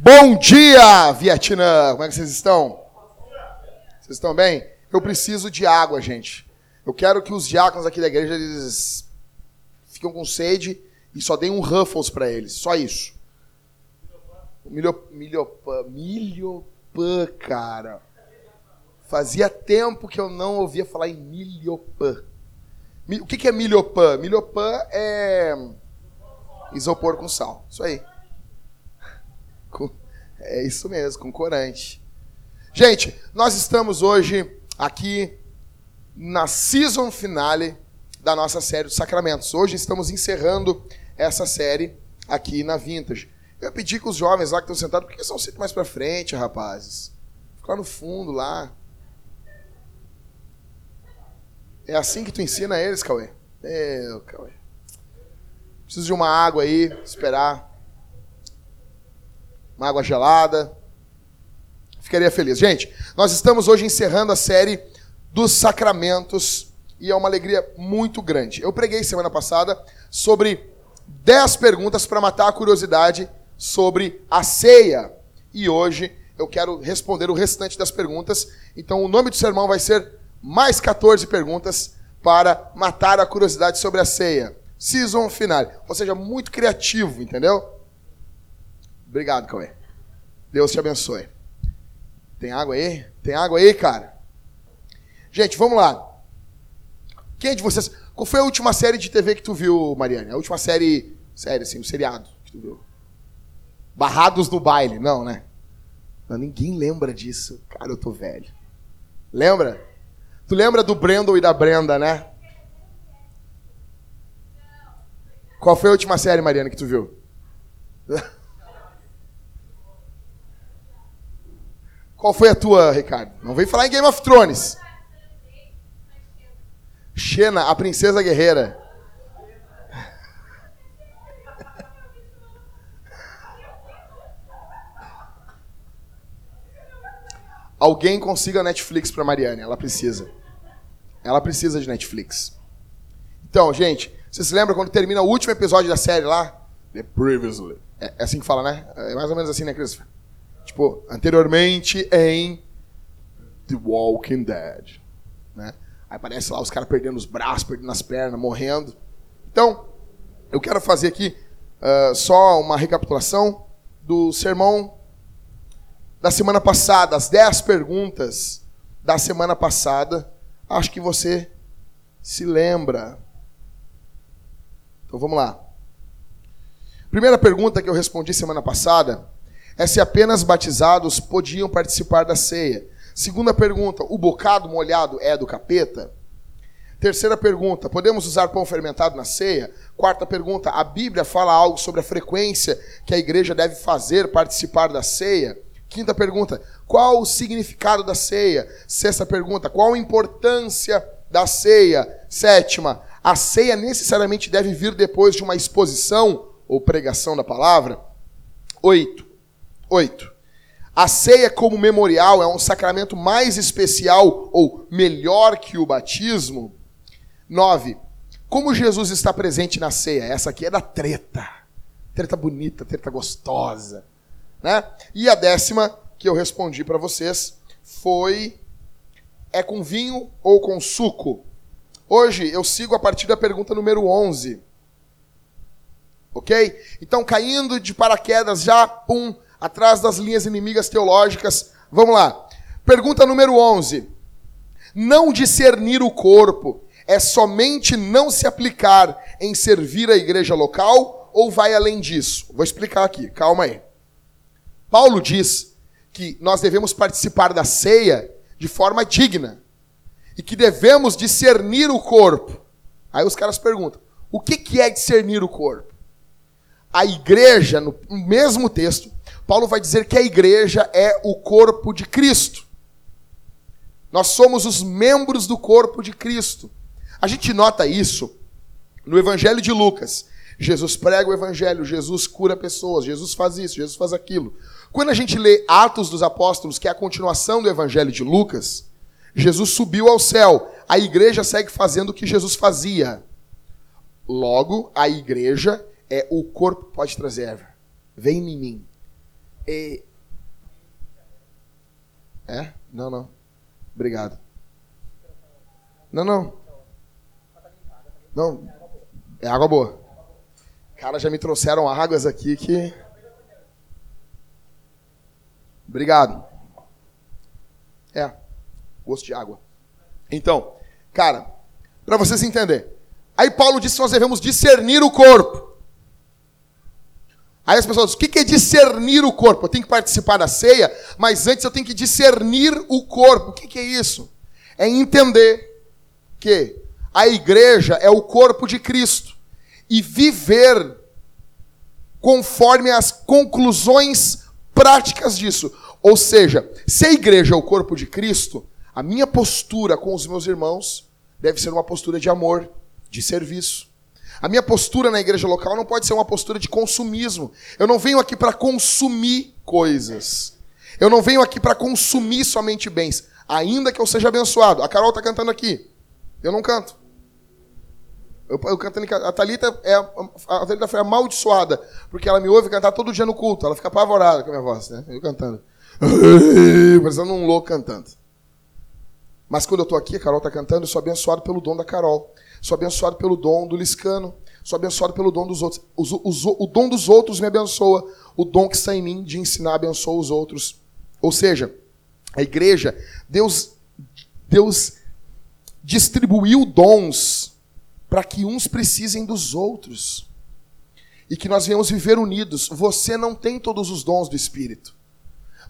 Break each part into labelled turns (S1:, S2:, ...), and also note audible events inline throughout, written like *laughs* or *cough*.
S1: Bom dia, Vietnã! Como é que vocês estão? Vocês estão bem? Eu preciso de água, gente. Eu quero que os diáconos aqui da igreja eles com sede e só deem um Ruffles para eles. Só isso. Milho, milhopã, milhopã, cara. Fazia tempo que eu não ouvia falar em milhopã. O que é milhopã? Milhopã é isopor com sal. Isso aí. *laughs* É isso mesmo, com corante. Gente, nós estamos hoje aqui na season finale da nossa série dos sacramentos. Hoje estamos encerrando essa série aqui na Vintage. Eu pedi que os jovens lá que estão sentados, por que são sempre mais para frente, rapazes? Fica lá no fundo, lá. É assim que tu ensina eles, Cauê? Meu, Cauê. Preciso de uma água aí, esperar. Uma água gelada. Ficaria feliz. Gente, nós estamos hoje encerrando a série dos sacramentos e é uma alegria muito grande. Eu preguei semana passada sobre 10 perguntas para matar a curiosidade sobre a ceia. E hoje eu quero responder o restante das perguntas. Então o nome do sermão vai ser mais 14 perguntas para matar a curiosidade sobre a ceia. Season final. Ou seja, muito criativo, entendeu? Obrigado, Cauê. Deus te abençoe. Tem água aí? Tem água aí, cara? Gente, vamos lá. Quem de vocês. Qual foi a última série de TV que tu viu, Mariane? A última série. Série, assim, um seriado que tu viu? Barrados no baile. Não, né? Não, ninguém lembra disso. Cara, eu tô velho. Lembra? Tu lembra do Brandon e da Brenda, né? Qual foi a última série, Mariana, que tu viu? *laughs* Qual foi a tua, Ricardo? Não vem falar em Game of Thrones. Xena, a princesa guerreira. Alguém consiga Netflix para Mariane, ela precisa. Ela precisa de Netflix. Então, gente, você se lembra quando termina o último episódio da série lá? The Previously. É, é assim que fala, né? É mais ou menos assim, né, Christopher? Tipo, anteriormente em The Walking Dead. Né? Aí aparece lá os caras perdendo os braços, perdendo as pernas, morrendo. Então, eu quero fazer aqui uh, só uma recapitulação do sermão da semana passada, as 10 perguntas da semana passada. Acho que você se lembra. Então vamos lá. Primeira pergunta que eu respondi semana passada é se apenas batizados podiam participar da ceia. Segunda pergunta, o bocado molhado é do capeta? Terceira pergunta, podemos usar pão fermentado na ceia? Quarta pergunta, a Bíblia fala algo sobre a frequência que a igreja deve fazer participar da ceia? Quinta pergunta, qual o significado da ceia? Sexta pergunta, qual a importância da ceia? Sétima, a ceia necessariamente deve vir depois de uma exposição ou pregação da palavra? Oito, 8. A ceia como memorial é um sacramento mais especial ou melhor que o batismo? 9. Como Jesus está presente na ceia? Essa aqui é da treta. Treta bonita, treta gostosa. Né? E a décima que eu respondi para vocês foi: é com vinho ou com suco? Hoje eu sigo a partir da pergunta número 11. Ok? Então, caindo de paraquedas já, pum, atrás das linhas inimigas teológicas. Vamos lá. Pergunta número 11. Não discernir o corpo é somente não se aplicar em servir a igreja local ou vai além disso? Vou explicar aqui, calma aí. Paulo diz que nós devemos participar da ceia de forma digna e que devemos discernir o corpo. Aí os caras perguntam: o que é discernir o corpo? A igreja, no mesmo texto, Paulo vai dizer que a igreja é o corpo de Cristo. Nós somos os membros do corpo de Cristo. A gente nota isso no Evangelho de Lucas. Jesus prega o Evangelho, Jesus cura pessoas, Jesus faz isso, Jesus faz aquilo. Quando a gente lê Atos dos Apóstolos, que é a continuação do Evangelho de Lucas, Jesus subiu ao céu. a igreja segue fazendo o que Jesus fazia. Logo, a igreja é o corpo. Pode trazer, Ever. Vem em mim. E... É? Não, não. Obrigado. Não, não. Não. É água boa. Cara, já me trouxeram águas aqui que. Obrigado. É. Gosto de água. Então, cara, para vocês entenderem. Aí Paulo disse que nós devemos discernir o corpo. Aí as pessoas o que é discernir o corpo? Eu tenho que participar da ceia, mas antes eu tenho que discernir o corpo. O que é isso? É entender que a igreja é o corpo de Cristo e viver conforme as conclusões práticas disso. Ou seja, se a igreja é o corpo de Cristo, a minha postura com os meus irmãos deve ser uma postura de amor, de serviço. A minha postura na igreja local não pode ser uma postura de consumismo. Eu não venho aqui para consumir coisas. Eu não venho aqui para consumir somente bens, ainda que eu seja abençoado. A Carol está cantando aqui. Eu não canto. Eu, eu cantando a Thalita é a Thalita foi amaldiçoada, porque ela me ouve cantar todo dia no culto. Ela fica apavorada com a minha voz, né? Eu cantando. *laughs* Parecendo um louco cantando. Mas quando eu estou aqui, a Carol está cantando, eu sou abençoado pelo dom da Carol. Sou abençoado pelo dom do Liscano. Sou abençoado pelo dom dos outros. o dom dos outros me abençoa. O dom que está em mim de ensinar abençoa os outros. Ou seja, a igreja, Deus, Deus distribuiu dons para que uns precisem dos outros. E que nós venhamos viver unidos. Você não tem todos os dons do Espírito.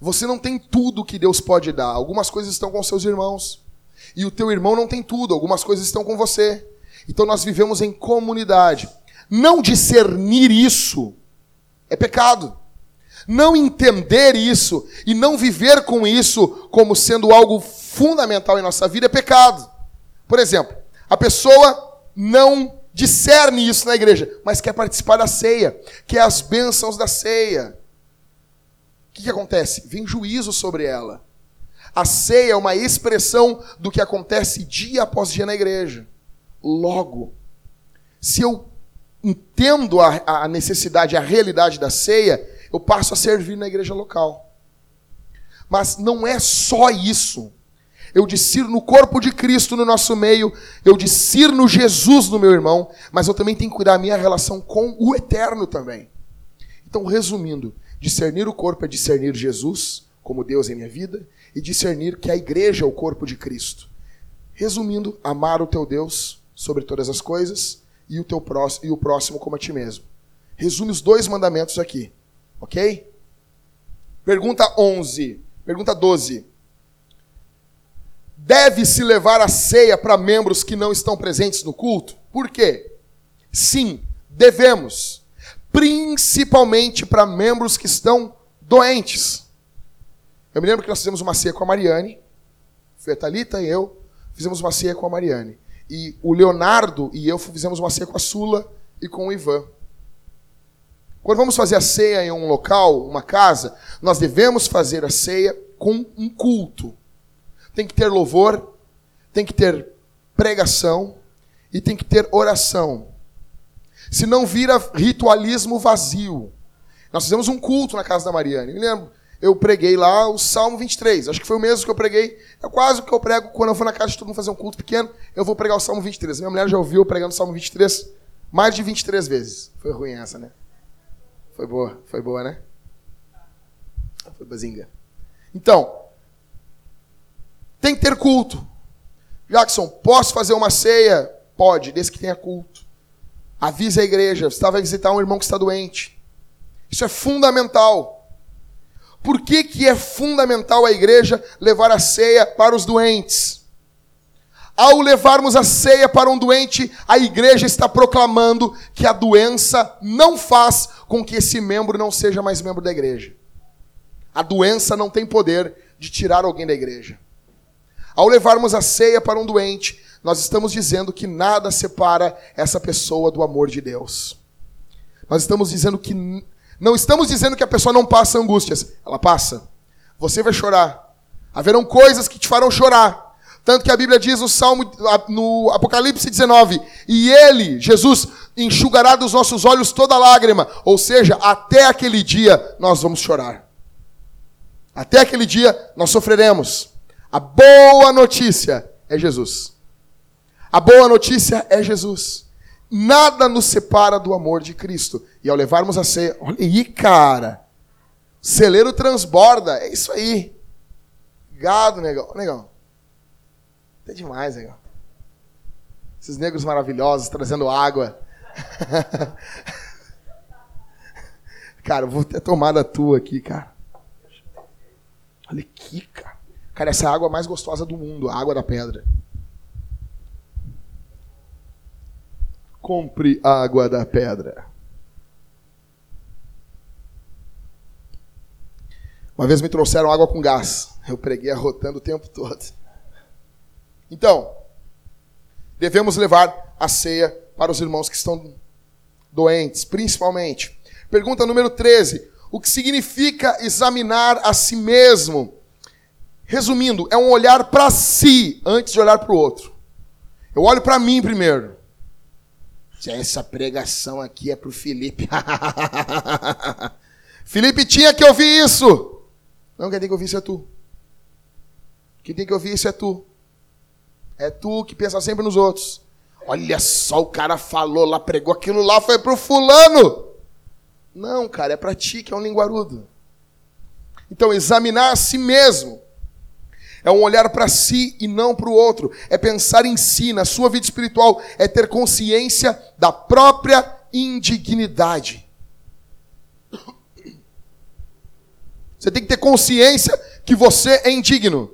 S1: Você não tem tudo que Deus pode dar. Algumas coisas estão com seus irmãos. E o teu irmão não tem tudo. Algumas coisas estão com você. Então nós vivemos em comunidade. Não discernir isso é pecado. Não entender isso e não viver com isso como sendo algo fundamental em nossa vida é pecado. Por exemplo, a pessoa não discerne isso na igreja, mas quer participar da ceia, quer as bênçãos da ceia. O que, que acontece? Vem juízo sobre ela. A ceia é uma expressão do que acontece dia após dia na igreja. Logo, se eu entendo a, a necessidade, a realidade da ceia, eu passo a servir na igreja local. Mas não é só isso. Eu discerno no corpo de Cristo no nosso meio, eu discerno Jesus no meu irmão, mas eu também tenho que cuidar da minha relação com o eterno também. Então, resumindo, discernir o corpo é discernir Jesus como Deus em minha vida e discernir que a igreja é o corpo de Cristo. Resumindo, amar o teu Deus sobre todas as coisas e o teu próximo e o próximo como a ti mesmo. Resume os dois mandamentos aqui, OK? Pergunta 11, pergunta 12 deve-se levar a ceia para membros que não estão presentes no culto? Por quê? Sim, devemos. Principalmente para membros que estão doentes. Eu me lembro que nós fizemos uma ceia com a Mariane, foi a Thalita e eu, fizemos uma ceia com a Mariane. E o Leonardo e eu fizemos uma ceia com a Sula e com o Ivan. Quando vamos fazer a ceia em um local, uma casa, nós devemos fazer a ceia com um culto tem que ter louvor, tem que ter pregação e tem que ter oração. Se não vira ritualismo vazio. Nós fizemos um culto na casa da Mariane. Me lembro, eu preguei lá o Salmo 23. Acho que foi o mesmo que eu preguei. É quase o que eu prego quando eu vou na casa de todo mundo fazer um culto pequeno. Eu vou pregar o Salmo 23. Minha mulher já ouviu eu pregando o Salmo 23 mais de 23 vezes. Foi ruim essa, né? Foi boa, foi boa, né? Foi bazinga. Então, tem que ter culto. Jackson, posso fazer uma ceia? Pode, desde que tenha culto. Avise a igreja. Você vai visitar um irmão que está doente. Isso é fundamental. Por que, que é fundamental a igreja levar a ceia para os doentes? Ao levarmos a ceia para um doente, a igreja está proclamando que a doença não faz com que esse membro não seja mais membro da igreja. A doença não tem poder de tirar alguém da igreja. Ao levarmos a ceia para um doente, nós estamos dizendo que nada separa essa pessoa do amor de Deus. Nós estamos dizendo que não estamos dizendo que a pessoa não passa angústias, ela passa. Você vai chorar. Haverão coisas que te farão chorar. Tanto que a Bíblia diz no Salmo, no Apocalipse 19, e ele, Jesus, enxugará dos nossos olhos toda lágrima. Ou seja, até aquele dia nós vamos chorar. Até aquele dia nós sofreremos. A boa notícia é Jesus. A boa notícia é Jesus. Nada nos separa do amor de Cristo. E ao levarmos a ceia, olha aí, cara. Celeiro transborda. É isso aí. Gado, negão. Negão. É demais, negão. Esses negros maravilhosos trazendo água. *laughs* cara, eu vou ter tomado a tua aqui, cara. Olha aqui, cara. Cara, essa é a água mais gostosa do mundo, a água da pedra. Compre água da pedra. Uma vez me trouxeram água com gás. Eu preguei arrotando o tempo todo. Então, devemos levar a ceia para os irmãos que estão doentes, principalmente. Pergunta número 13. O que significa examinar a si mesmo? Resumindo, é um olhar para si antes de olhar para o outro. Eu olho para mim primeiro. Essa pregação aqui é para o Felipe. *laughs* Felipe tinha que ouvir isso. Não, quem tem que ouvir isso é tu. Quem tem que ouvir isso é tu. É tu que pensa sempre nos outros. Olha só, o cara falou lá, pregou aquilo lá, foi pro fulano. Não, cara, é para ti que é um linguarudo. Então, examinar a si mesmo é um olhar para si e não para o outro. É pensar em si, na sua vida espiritual. É ter consciência da própria indignidade. Você tem que ter consciência que você é indigno.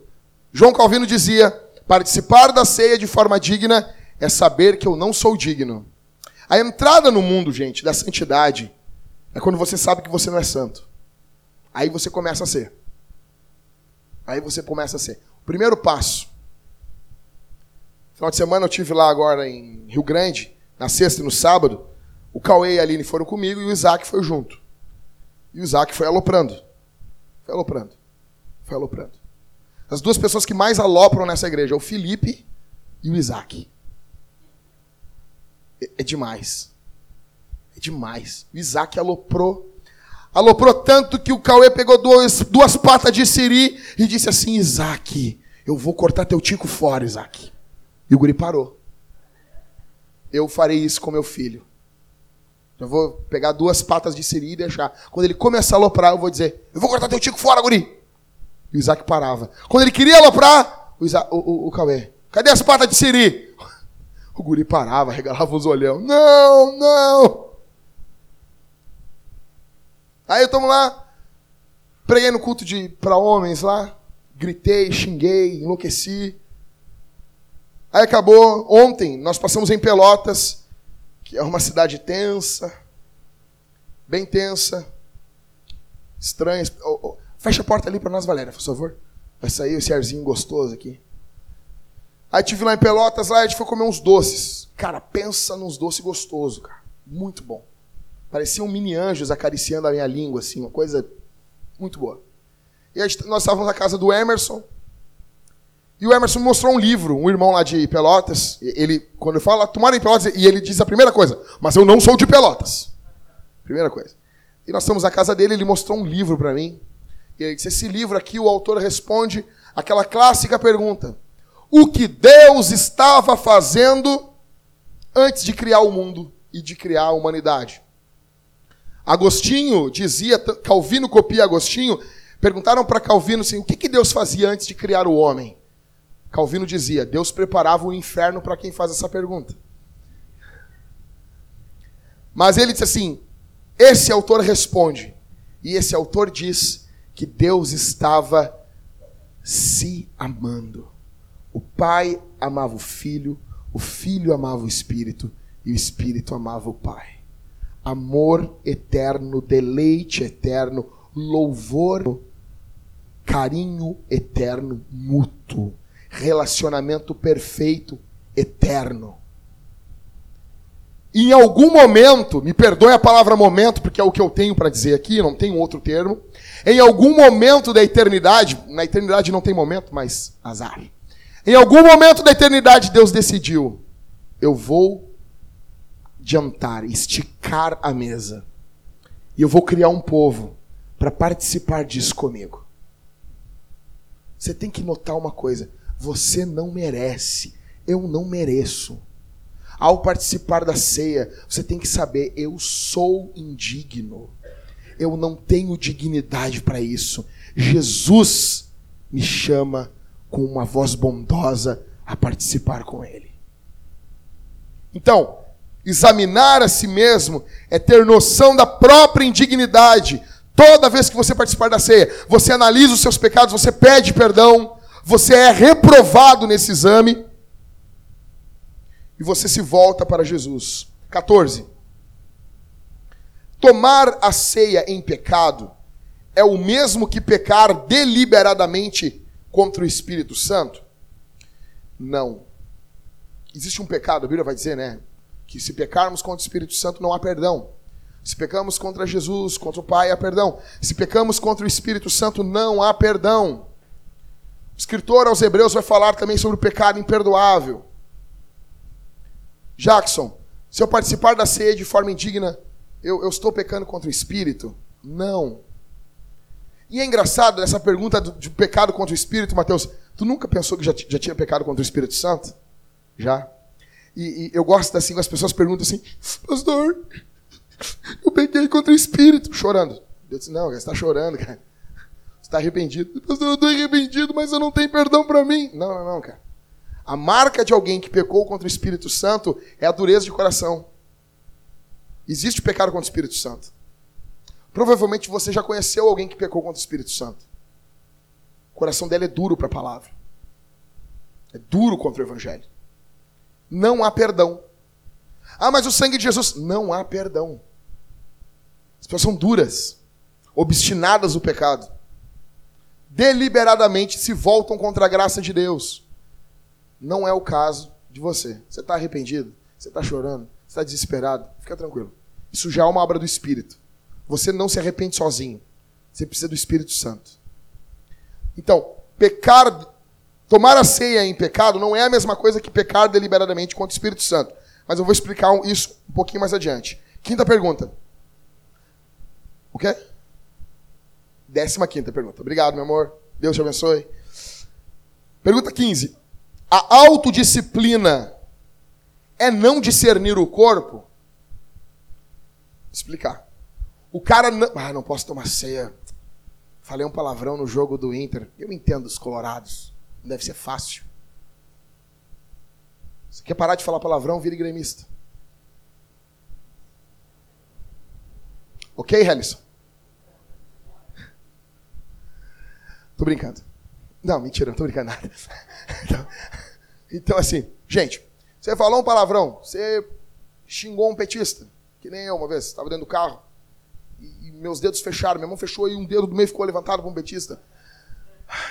S1: João Calvino dizia: Participar da ceia de forma digna é saber que eu não sou digno. A entrada no mundo, gente, da santidade é quando você sabe que você não é santo. Aí você começa a ser. Aí você começa a ser. O primeiro passo. Final de semana eu tive lá agora em Rio Grande, na sexta e no sábado. O Cauê e a Aline foram comigo e o Isaac foi junto. E o Isaac foi aloprando. Foi aloprando. Foi aloprando. As duas pessoas que mais alopram nessa igreja, o Felipe e o Isaac. É, é demais. É demais. O Isaac aloprou. Aloprou tanto que o Cauê pegou duas, duas patas de siri e disse assim: Isaac, eu vou cortar teu tico fora, Isaac. E o guri parou. Eu farei isso com meu filho. Eu vou pegar duas patas de siri e deixar. Quando ele começar a aloprar, eu vou dizer: Eu vou cortar teu tico fora, guri. E o Isaac parava. Quando ele queria aloprar, o, Isaac, o, o, o Cauê, cadê as patas de siri? *laughs* O guri parava, regalava os olhão. Não, não. Aí eu tomo lá, preguei no culto de para homens lá, gritei, xinguei, enlouqueci. Aí acabou, ontem nós passamos em Pelotas, que é uma cidade tensa, bem tensa, estranha. Oh, oh, Fecha a porta ali para nós, Valéria, por favor. Vai sair esse arzinho gostoso aqui. Aí tive lá em Pelotas, lá a gente foi comer uns doces. Cara, pensa nos doces gostosos, cara. Muito bom. Pareciam mini anjos acariciando a minha língua, assim, uma coisa muito boa. E gente, nós estávamos na casa do Emerson. E o Emerson me mostrou um livro, um irmão lá de Pelotas. Ele, quando eu falo, tomaram em Pelotas, e ele diz a primeira coisa, mas eu não sou de Pelotas. Primeira coisa. E nós estamos na casa dele, ele mostrou um livro para mim. E ele disse: esse livro aqui, o autor responde aquela clássica pergunta: O que Deus estava fazendo antes de criar o mundo e de criar a humanidade? Agostinho dizia, Calvino copia Agostinho, perguntaram para Calvino assim: o que, que Deus fazia antes de criar o homem? Calvino dizia: Deus preparava o inferno para quem faz essa pergunta. Mas ele disse assim: esse autor responde, e esse autor diz que Deus estava se amando. O Pai amava o Filho, o Filho amava o Espírito e o Espírito amava o Pai. Amor eterno, deleite eterno, louvor, carinho eterno, mútuo, relacionamento perfeito, eterno. Em algum momento, me perdoe a palavra momento, porque é o que eu tenho para dizer aqui, não tem outro termo. Em algum momento da eternidade, na eternidade não tem momento, mas azar. Em algum momento da eternidade, Deus decidiu: eu vou jantar, esticar a mesa. E eu vou criar um povo para participar disso comigo. Você tem que notar uma coisa: você não merece, eu não mereço. Ao participar da ceia, você tem que saber: eu sou indigno. Eu não tenho dignidade para isso. Jesus me chama com uma voz bondosa a participar com Ele. Então, examinar a si mesmo é ter noção da própria indignidade. Toda vez que você participar da ceia, você analisa os seus pecados, você pede perdão, você é reprovado nesse exame e você se volta para Jesus. 14. Tomar a ceia em pecado é o mesmo que pecar deliberadamente contra o Espírito Santo? Não. Existe um pecado, a Bíblia vai dizer, né? Que se pecarmos contra o Espírito Santo não há perdão. Se pecamos contra Jesus, contra o Pai, há perdão. Se pecamos contra o Espírito Santo, não há perdão. O escritor aos Hebreus vai falar também sobre o pecado imperdoável. Jackson, se eu participar da ceia de forma indigna, eu, eu estou pecando contra o Espírito? Não. E é engraçado essa pergunta do, de pecado contra o Espírito, Mateus. Tu nunca pensou que já, já tinha pecado contra o Espírito Santo? Já. E, e eu gosto assim, as pessoas perguntam assim, pastor, eu peguei contra o Espírito, chorando. Eu disse, não, você está chorando, cara. Você está arrependido. Pastor, eu estou arrependido, mas eu não tenho perdão para mim. Não, não, não, cara. A marca de alguém que pecou contra o Espírito Santo é a dureza de coração. Existe pecado contra o Espírito Santo. Provavelmente você já conheceu alguém que pecou contra o Espírito Santo. O coração dela é duro para a palavra. É duro contra o Evangelho. Não há perdão. Ah, mas o sangue de Jesus. Não há perdão. As pessoas são duras, obstinadas no pecado. Deliberadamente se voltam contra a graça de Deus. Não é o caso de você. Você está arrependido? Você está chorando? Você está desesperado? Fica tranquilo. Isso já é uma obra do Espírito. Você não se arrepende sozinho. Você precisa do Espírito Santo. Então, pecar, tomar a ceia em pecado não é a mesma coisa que pecar deliberadamente contra o Espírito Santo. Mas eu vou explicar isso um pouquinho mais adiante. Quinta pergunta. O quê? Décima quinta pergunta. Obrigado, meu amor. Deus te abençoe. Pergunta 15. A autodisciplina é não discernir o corpo? Explicar. O cara não. Ah, não posso tomar ceia. Falei um palavrão no jogo do Inter. Eu entendo os colorados. Não deve ser fácil. Você quer parar de falar palavrão, vire gremista. Ok, Helison? Tô brincando. Não, mentira, não tô brincando nada. *laughs* Então, então, assim, gente, você falou um palavrão, você xingou um petista, que nem eu uma vez, estava dentro do carro e, meus dedos fecharam, minha mão fechou e um dedo do meio ficou levantado para um betista.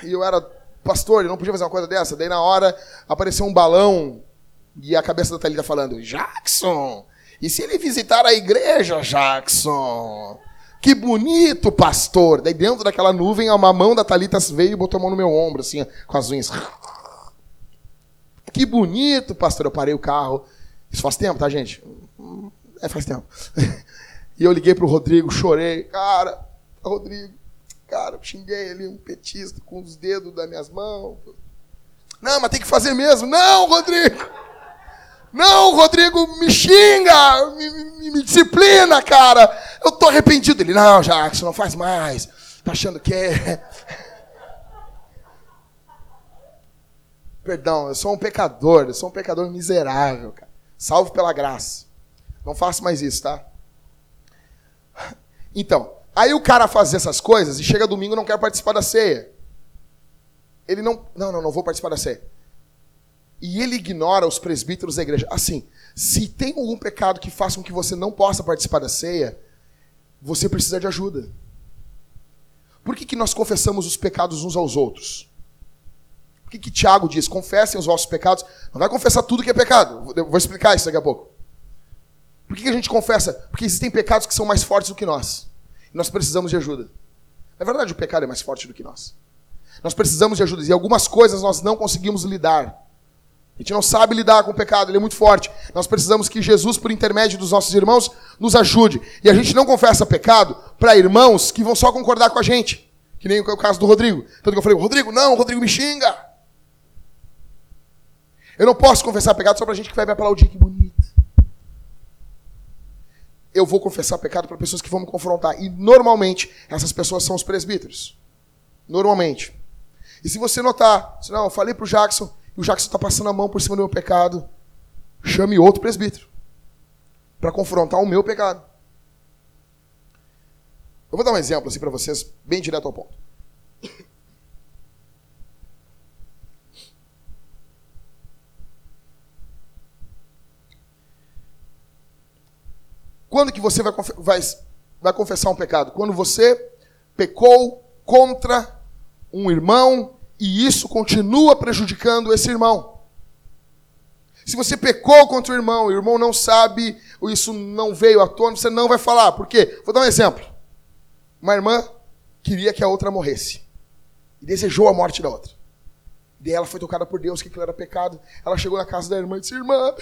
S1: E eu era pastor, e não podia fazer uma coisa dessa. Daí na hora apareceu um balão e a cabeça da Thalita falando: Jackson, e se ele visitar a igreja, Jackson? Que bonito, pastor. Daí dentro daquela nuvem, uma mão da Thalita veio e botou a mão no meu ombro, assim, com as unhas. Que bonito, pastor. Eu parei o carro. Isso faz tempo, tá, gente? É, faz tempo. *laughs* E eu liguei pro Rodrigo, chorei. Cara, Rodrigo, cara, xinguei ali um petista com os dedos das minhas mãos. Não, mas tem que fazer mesmo. Não, Rodrigo! Não, Rodrigo, me xinga, me, me, me disciplina, cara. Eu tô arrependido. Ele, não, Jackson, não faz mais. Tá achando que é. Perdão, eu sou um pecador, eu sou um pecador miserável, cara. Salvo pela graça. Não faço mais isso, tá? Então, aí o cara faz essas coisas e chega domingo e não quer participar da ceia. Ele não. Não, não, não vou participar da ceia. E ele ignora os presbíteros da igreja. Assim, se tem algum pecado que faça com que você não possa participar da ceia, você precisa de ajuda. Por que, que nós confessamos os pecados uns aos outros? Por que, que Tiago diz, confessem os vossos pecados? Não vai confessar tudo que é pecado. vou explicar isso daqui a pouco. Por que a gente confessa? Porque existem pecados que são mais fortes do que nós. Nós precisamos de ajuda. Na verdade, o pecado é mais forte do que nós. Nós precisamos de ajuda. E algumas coisas nós não conseguimos lidar. A gente não sabe lidar com o pecado, ele é muito forte. Nós precisamos que Jesus, por intermédio dos nossos irmãos, nos ajude. E a gente não confessa pecado para irmãos que vão só concordar com a gente. Que nem o caso do Rodrigo. Tanto que eu falei, Rodrigo, não, Rodrigo me xinga. Eu não posso confessar pecado só para gente que vai me aplaudir, que bonito. Eu vou confessar pecado para pessoas que vão me confrontar. E normalmente, essas pessoas são os presbíteros. Normalmente. E se você notar, se não, eu falei para o Jackson, e o Jackson está passando a mão por cima do meu pecado, chame outro presbítero para confrontar o meu pecado. Eu vou dar um exemplo assim para vocês, bem direto ao ponto. Quando que você vai, vai, vai confessar um pecado? Quando você pecou contra um irmão e isso continua prejudicando esse irmão. Se você pecou contra o irmão e o irmão não sabe, ou isso não veio à tona, você não vai falar. Por quê? Vou dar um exemplo. Uma irmã queria que a outra morresse. E desejou a morte da outra. E ela foi tocada por Deus, que aquilo era pecado. Ela chegou na casa da irmã e disse, irmã,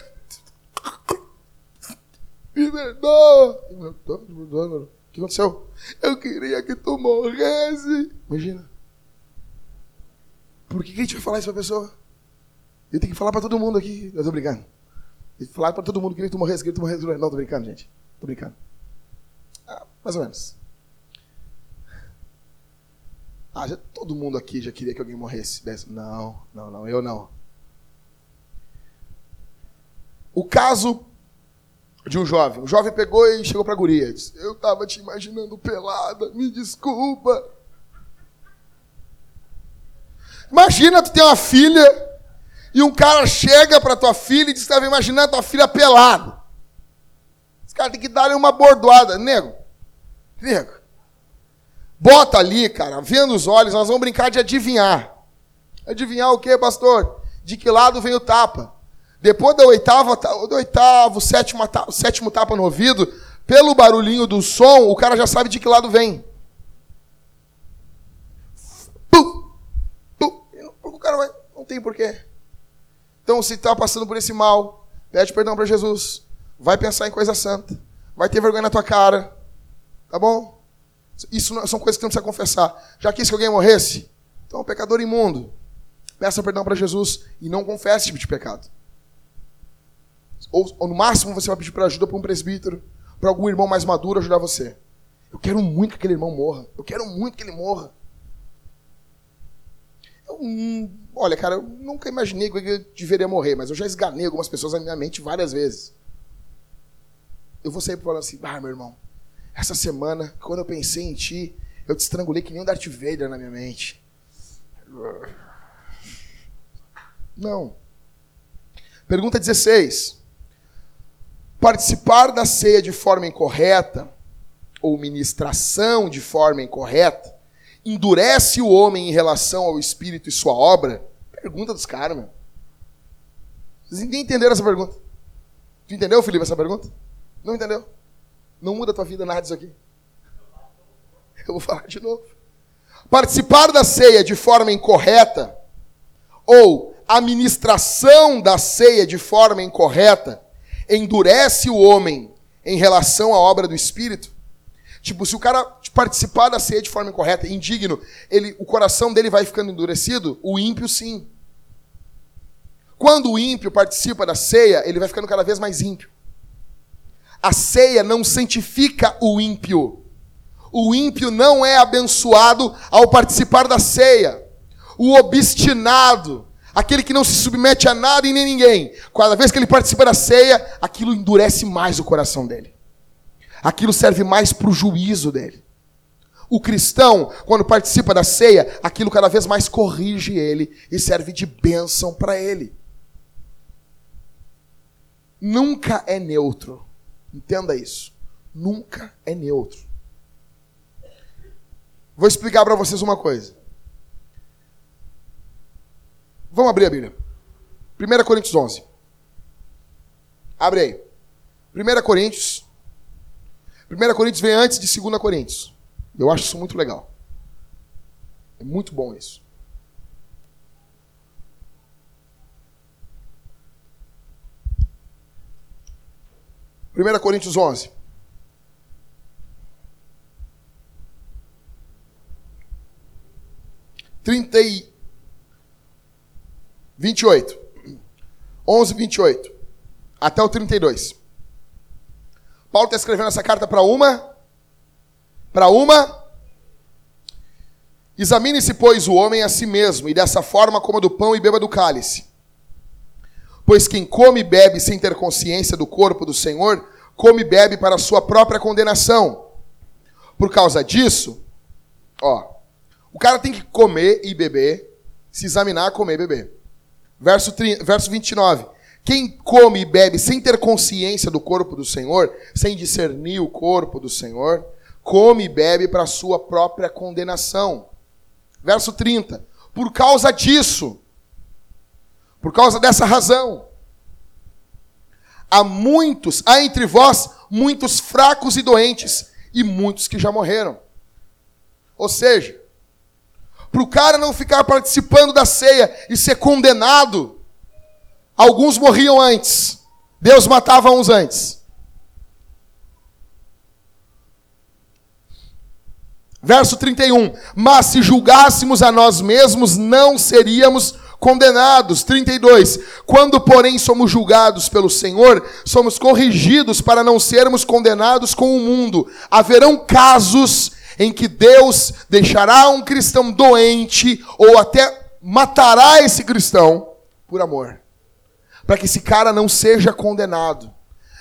S1: *laughs* me perdoa. O que aconteceu? Eu queria que tu morresse. Imagina. Por que, que a gente vai falar isso pra pessoa? Eu tenho que falar pra todo mundo aqui. Eu tô brincando. Eu falar pra todo mundo que tu morresse, que tu morresse. Não, tô brincando, gente. Tô brincando. Ah, mais ou menos. Ah, já, todo mundo aqui já queria que alguém morresse. Não, não, não, eu não. O caso de um jovem. O jovem pegou e chegou para a guria. Disse, eu estava te imaginando pelada, me desculpa. Imagina, tu tem uma filha e um cara chega para tua filha e diz estava imaginando tua filha pelada. Esse cara tem que dar uma bordoada. Nego, nego, bota ali, cara, vendo os olhos, nós vamos brincar de adivinhar. Adivinhar o que, pastor? De que lado vem o tapa? Depois da oitava, do oitavo, sétimo, sétimo tapa no ouvido, pelo barulhinho do som, o cara já sabe de que lado vem. Pum, pum, o cara vai, não tem porquê. Então, se está passando por esse mal, pede perdão para Jesus. Vai pensar em coisa santa. Vai ter vergonha na tua cara. Tá bom? Isso são coisas que não precisa confessar. Já quis que alguém morresse? Então, pecador imundo. Peça perdão para Jesus e não confesse esse tipo de pecado. Ou, ou no máximo você vai pedir para ajuda para um presbítero, para algum irmão mais maduro ajudar você. Eu quero muito que aquele irmão morra. Eu quero muito que ele morra. Eu, hum, olha, cara, eu nunca imaginei que eu deveria morrer, mas eu já esganei algumas pessoas na minha mente várias vezes. Eu vou sair falando assim, ah, meu irmão, essa semana, quando eu pensei em ti, eu te estrangulei que nem um Darth Vader na minha mente. Não. Pergunta 16 participar da ceia de forma incorreta, ou ministração de forma incorreta, endurece o homem em relação ao Espírito e sua obra? Pergunta dos caras, meu. Vocês nem entenderam essa pergunta? Tu entendeu, Felipe, essa pergunta? Não entendeu? Não muda a tua vida nada isso aqui. Eu vou falar de novo. Participar da ceia de forma incorreta, ou a ministração da ceia de forma incorreta, endurece o homem em relação à obra do Espírito. Tipo, se o cara participar da ceia de forma incorreta, indigno, ele, o coração dele vai ficando endurecido, o ímpio sim. Quando o ímpio participa da ceia, ele vai ficando cada vez mais ímpio. A ceia não santifica o ímpio. O ímpio não é abençoado ao participar da ceia. O obstinado, Aquele que não se submete a nada e nem ninguém. Cada vez que ele participa da ceia, aquilo endurece mais o coração dele. Aquilo serve mais para o juízo dele. O cristão, quando participa da ceia, aquilo cada vez mais corrige ele e serve de bênção para ele. Nunca é neutro. Entenda isso. Nunca é neutro. Vou explicar para vocês uma coisa. Vamos abrir a Bíblia. 1 Coríntios 11. Abre aí. 1 Coríntios. 1 Coríntios vem antes de 2 Coríntios. Eu acho isso muito legal. É muito bom isso. Primeira Coríntios 11. Trinta e 28. 11, 28. Até o 32. Paulo está escrevendo essa carta para uma. Para uma. Examine-se, pois, o homem a si mesmo, e dessa forma coma do pão e beba do cálice. Pois quem come e bebe sem ter consciência do corpo do Senhor, come e bebe para a sua própria condenação. Por causa disso, ó, o cara tem que comer e beber, se examinar, comer e beber. Verso, 30, verso 29. Quem come e bebe sem ter consciência do corpo do Senhor, sem discernir o corpo do Senhor, come e bebe para sua própria condenação. Verso 30. Por causa disso, por causa dessa razão, há muitos, há entre vós muitos fracos e doentes, e muitos que já morreram. Ou seja, para o cara não ficar participando da ceia e ser condenado, alguns morriam antes. Deus matava uns antes. Verso 31. Mas se julgássemos a nós mesmos, não seríamos condenados. 32. Quando, porém, somos julgados pelo Senhor, somos corrigidos para não sermos condenados com o mundo. Haverão casos em que Deus deixará um cristão doente ou até matará esse cristão por amor, para que esse cara não seja condenado.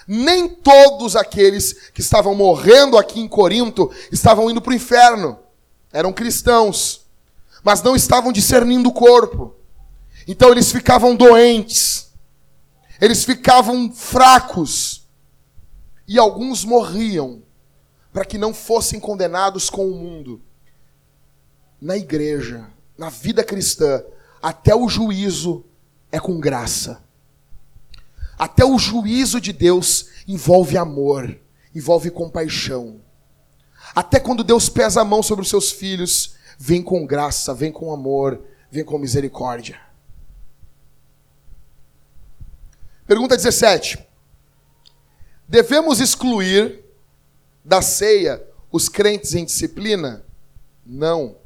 S1: Nem todos aqueles que estavam morrendo aqui em Corinto estavam indo para o inferno. Eram cristãos, mas não estavam discernindo o corpo. Então eles ficavam doentes, eles ficavam fracos, e alguns morriam para que não fossem condenados com o mundo. Na igreja, na vida cristã, até o juízo é com graça. Até o juízo de Deus envolve amor, envolve compaixão. Até quando Deus pesa a mão sobre os seus filhos, vem com graça, vem com amor, vem com misericórdia. Pergunta 17. Devemos excluir da ceia os crentes em disciplina? Não.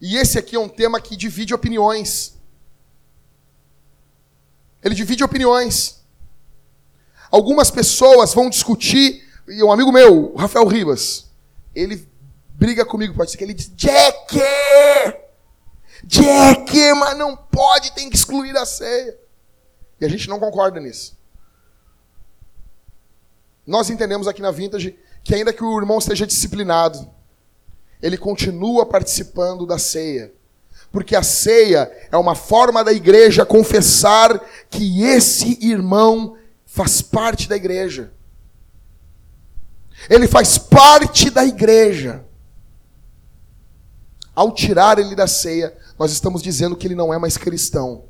S1: E esse aqui é um tema que divide opiniões. Ele divide opiniões. Algumas pessoas vão discutir, e um amigo meu, Rafael Ribas, ele briga comigo, pode ser que ele diz, Jack! Jack, mas não pode, tem que excluir a ceia. E a gente não concorda nisso. Nós entendemos aqui na Vintage que ainda que o irmão esteja disciplinado, ele continua participando da ceia. Porque a ceia é uma forma da igreja confessar que esse irmão faz parte da igreja. Ele faz parte da igreja. Ao tirar ele da ceia, nós estamos dizendo que ele não é mais cristão.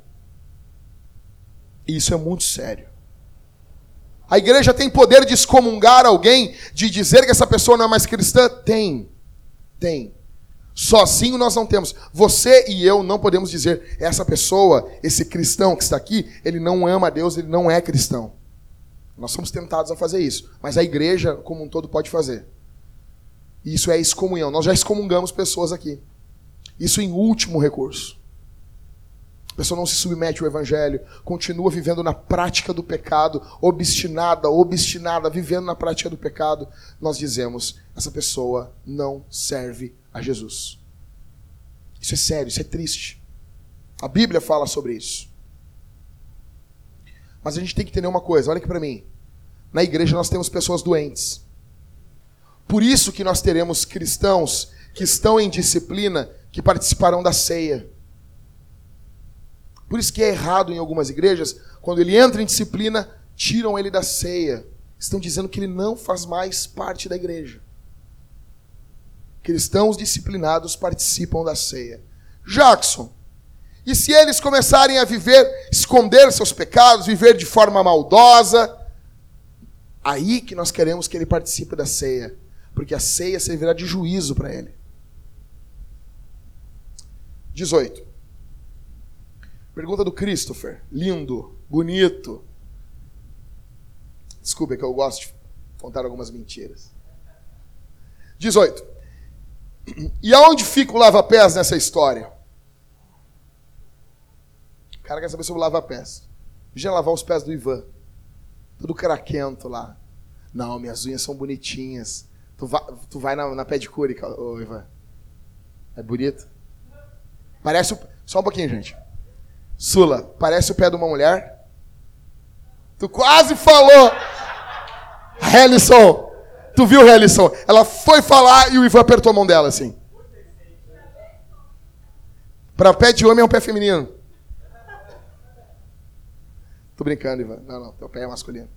S1: E isso é muito sério. A igreja tem poder de excomungar alguém, de dizer que essa pessoa não é mais cristã? Tem. Tem. Sozinho nós não temos. Você e eu não podemos dizer, essa pessoa, esse cristão que está aqui, ele não ama a Deus, ele não é cristão. Nós somos tentados a fazer isso. Mas a igreja, como um todo, pode fazer. Isso é excomunhão. Nós já excomungamos pessoas aqui. Isso em último recurso. Pessoa não se submete ao evangelho, continua vivendo na prática do pecado, obstinada, obstinada, vivendo na prática do pecado. Nós dizemos, essa pessoa não serve a Jesus. Isso é sério, isso é triste. A Bíblia fala sobre isso. Mas a gente tem que entender uma coisa, olha aqui para mim. Na igreja nós temos pessoas doentes. Por isso que nós teremos cristãos que estão em disciplina que participarão da ceia. Por isso que é errado em algumas igrejas, quando ele entra em disciplina, tiram ele da ceia. Estão dizendo que ele não faz mais parte da igreja cristãos disciplinados participam da ceia. Jackson, e se eles começarem a viver, esconder seus pecados, viver de forma maldosa, aí que nós queremos que ele participe da ceia, porque a ceia servirá de juízo para ele. 18. Pergunta do Christopher. Lindo, bonito. Desculpa, é que eu gosto de contar algumas mentiras. 18. E aonde fica o lava-pés nessa história? O cara quer saber sobre o lava-pés. Já lavar os pés do Ivan. Tudo craquento lá. Não, minhas unhas são bonitinhas. Tu vai, tu vai na, na pedicure, Ivan. É bonito? Parece. Só um pouquinho, gente. Sula, parece o pé de uma mulher? Tu quase falou! Helison! Tu viu, Helison? Ela foi falar e o Ivan apertou a mão dela assim. Para pé de homem é um pé feminino. Tô brincando, Ivan. Não, não, teu pé é masculino.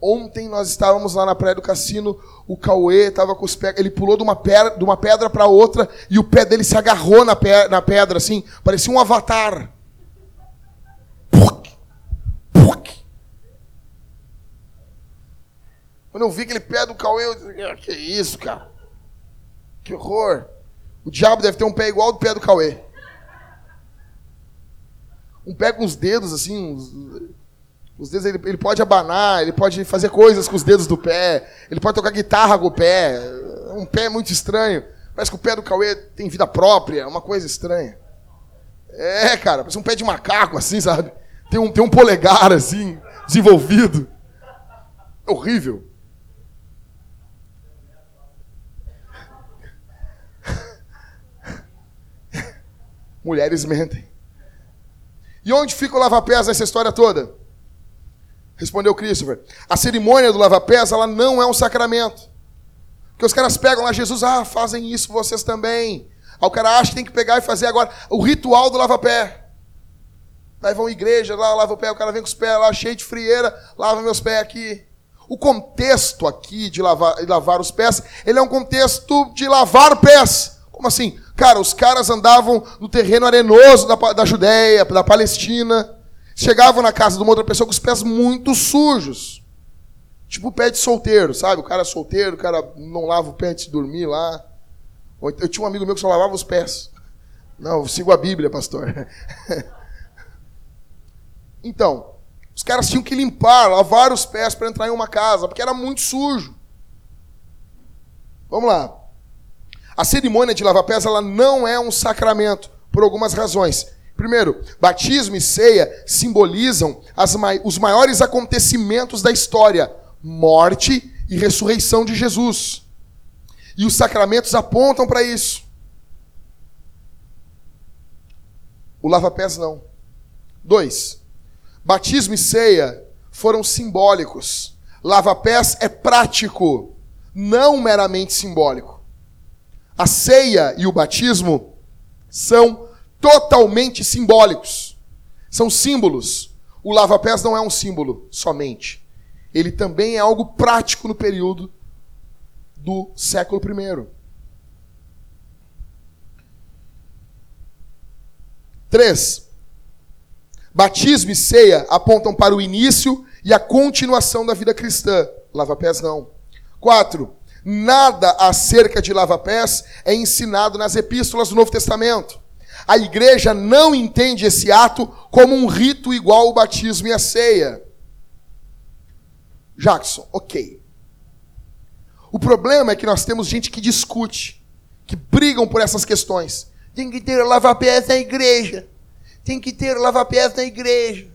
S1: Ontem nós estávamos lá na praia do cassino, o Cauê estava com os pés, ele pulou de uma pedra, de uma pedra para outra e o pé dele se agarrou na, pe na pedra assim, parecia um avatar. Quando eu vi aquele pé do Cauê, eu disse, ah, que isso, cara? Que horror. O diabo deve ter um pé igual ao do pé do Cauê. Um pé com os dedos assim, uns os dedos ele, ele pode abanar, ele pode fazer coisas com os dedos do pé, ele pode tocar guitarra com o pé. É um pé muito estranho. Parece que o pé do Cauê tem vida própria, é uma coisa estranha. É, cara, parece um pé de macaco, assim, sabe? Tem um, tem um polegar, assim, desenvolvido. É horrível. Mulheres mentem. E onde fica o lava-pés nessa história toda? Respondeu Christopher. A cerimônia do lava-pés, ela não é um sacramento. Porque os caras pegam lá, Jesus, ah, fazem isso vocês também. Aí o cara acha que tem que pegar e fazer agora o ritual do lava-pé. Aí vão à igreja, lá lava o pé, o cara vem com os pés lá cheio de frieira, lava meus pés aqui. O contexto aqui de lavar, de lavar os pés, ele é um contexto de lavar pés. Como assim? Cara, os caras andavam no terreno arenoso da, da Judéia, da Palestina chegavam na casa de uma outra pessoa com os pés muito sujos. Tipo o pé de solteiro, sabe? O cara é solteiro, o cara não lava o pé antes de dormir lá. Eu tinha um amigo meu que só lavava os pés. Não, eu sigo a Bíblia, pastor. *laughs* então, os caras tinham que limpar, lavar os pés para entrar em uma casa, porque era muito sujo. Vamos lá. A cerimônia de lavar pés ela não é um sacramento, por algumas razões. Primeiro, batismo e ceia simbolizam as, os maiores acontecimentos da história: morte e ressurreição de Jesus. E os sacramentos apontam para isso. O lava-pés não. Dois, batismo e ceia foram simbólicos. Lava-pés é prático, não meramente simbólico. A ceia e o batismo são totalmente simbólicos. São símbolos. O lava-pés não é um símbolo somente. Ele também é algo prático no período do século I. Três. Batismo e ceia apontam para o início e a continuação da vida cristã. Lava-pés não. Quatro. Nada acerca de lava-pés é ensinado nas epístolas do Novo Testamento. A igreja não entende esse ato como um rito igual ao batismo e a ceia. Jackson, ok. O problema é que nós temos gente que discute, que brigam por essas questões. Tem que ter lava-pés na igreja. Tem que ter lava-pés na igreja.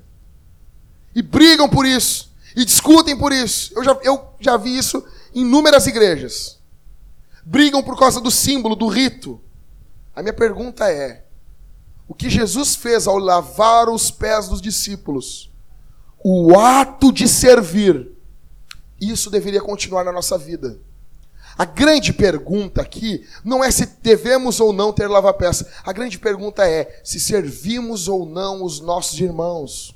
S1: E brigam por isso. E discutem por isso. Eu já, eu já vi isso inúmeras igrejas. Brigam por causa do símbolo, do rito. A minha pergunta é: o que Jesus fez ao lavar os pés dos discípulos, o ato de servir, isso deveria continuar na nossa vida. A grande pergunta aqui não é se devemos ou não ter lava-pés. A grande pergunta é se servimos ou não os nossos irmãos.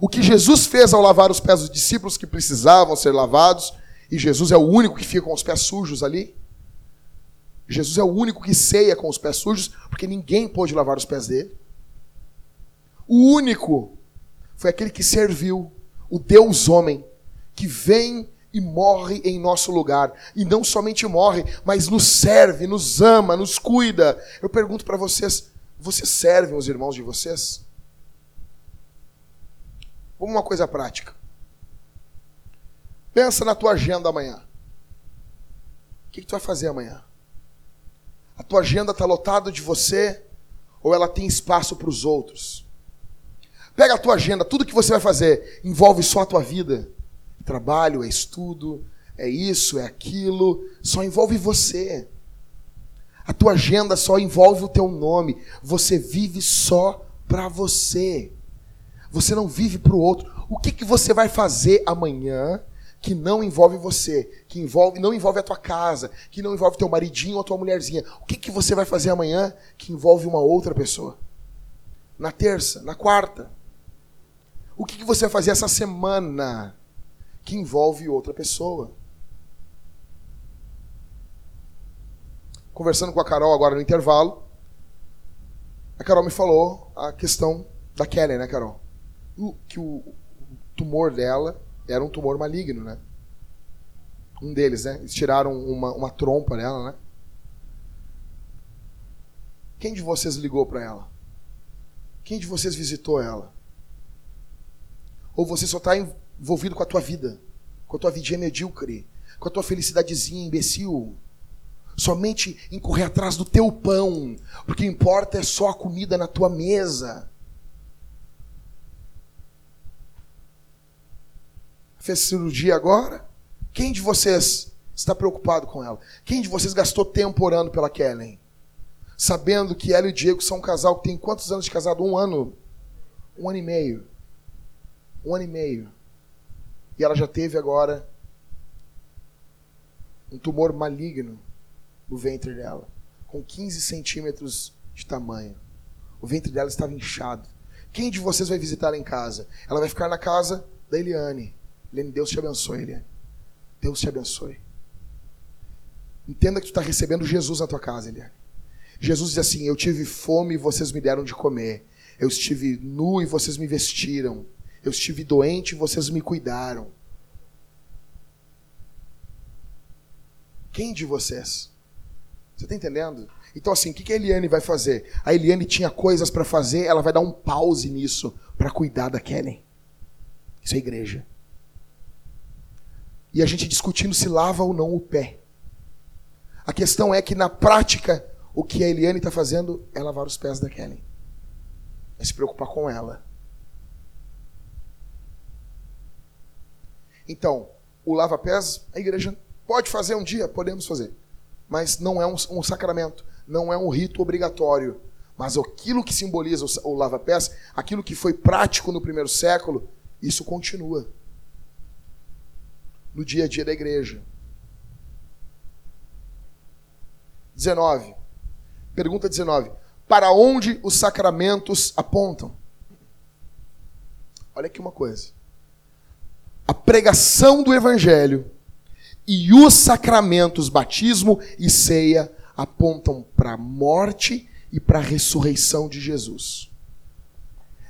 S1: O que Jesus fez ao lavar os pés dos discípulos que precisavam ser lavados, e Jesus é o único que fica com os pés sujos ali, Jesus é o único que ceia com os pés sujos, porque ninguém pôde lavar os pés dele. O único foi aquele que serviu, o Deus homem, que vem e morre em nosso lugar. E não somente morre, mas nos serve, nos ama, nos cuida. Eu pergunto para vocês: vocês servem os irmãos de vocês? Vamos uma coisa prática. Pensa na tua agenda amanhã. O que, que tu vai fazer amanhã? A tua agenda está lotada de você ou ela tem espaço para os outros? Pega a tua agenda, tudo que você vai fazer envolve só a tua vida. É trabalho, é estudo, é isso, é aquilo, só envolve você. A tua agenda só envolve o teu nome. Você vive só para você. Você não vive para o outro. O que, que você vai fazer amanhã que não envolve você, que envolve, não envolve a tua casa, que não envolve teu maridinho ou tua mulherzinha? O que, que você vai fazer amanhã que envolve uma outra pessoa? Na terça, na quarta? O que, que você vai fazer essa semana que envolve outra pessoa? Conversando com a Carol agora no intervalo, a Carol me falou a questão da Kelly, né, Carol? O, que o tumor dela era um tumor maligno, né? Um deles, né? Eles tiraram uma, uma trompa dela, né? Quem de vocês ligou para ela? Quem de vocês visitou ela? Ou você só está envolvido com a tua vida, com a tua vidinha medíocre, com a tua felicidadezinha imbecil? somente em correr atrás do teu pão, porque importa é só a comida na tua mesa. Fez cirurgia agora? Quem de vocês está preocupado com ela? Quem de vocês gastou tempo orando pela Kellen? Sabendo que ela e o Diego são um casal que tem quantos anos de casado? Um ano? Um ano e meio. Um ano e meio. E ela já teve agora um tumor maligno no ventre dela, com 15 centímetros de tamanho. O ventre dela estava inchado. Quem de vocês vai visitar ela em casa? Ela vai ficar na casa da Eliane. Eliane, Deus te abençoe, Eliane. Deus te abençoe. Entenda que tu está recebendo Jesus na tua casa, Eliane. Jesus diz assim: Eu tive fome e vocês me deram de comer. Eu estive nu e vocês me vestiram. Eu estive doente e vocês me cuidaram. Quem de vocês você está entendendo? Então, assim, o que a Eliane vai fazer? A Eliane tinha coisas para fazer, ela vai dar um pause nisso para cuidar da Kellen. Isso é igreja. E a gente discutindo se lava ou não o pé. A questão é que, na prática, o que a Eliane está fazendo é lavar os pés da Kellen. É se preocupar com ela. Então, o lava-pés, a igreja pode fazer um dia? Podemos fazer mas não é um, um sacramento, não é um rito obrigatório. Mas aquilo que simboliza o, o lava-pés, aquilo que foi prático no primeiro século, isso continua no dia a dia da igreja. 19. Pergunta 19. Para onde os sacramentos apontam? Olha aqui uma coisa. A pregação do evangelho e os sacramentos, batismo e ceia, apontam para a morte e para a ressurreição de Jesus.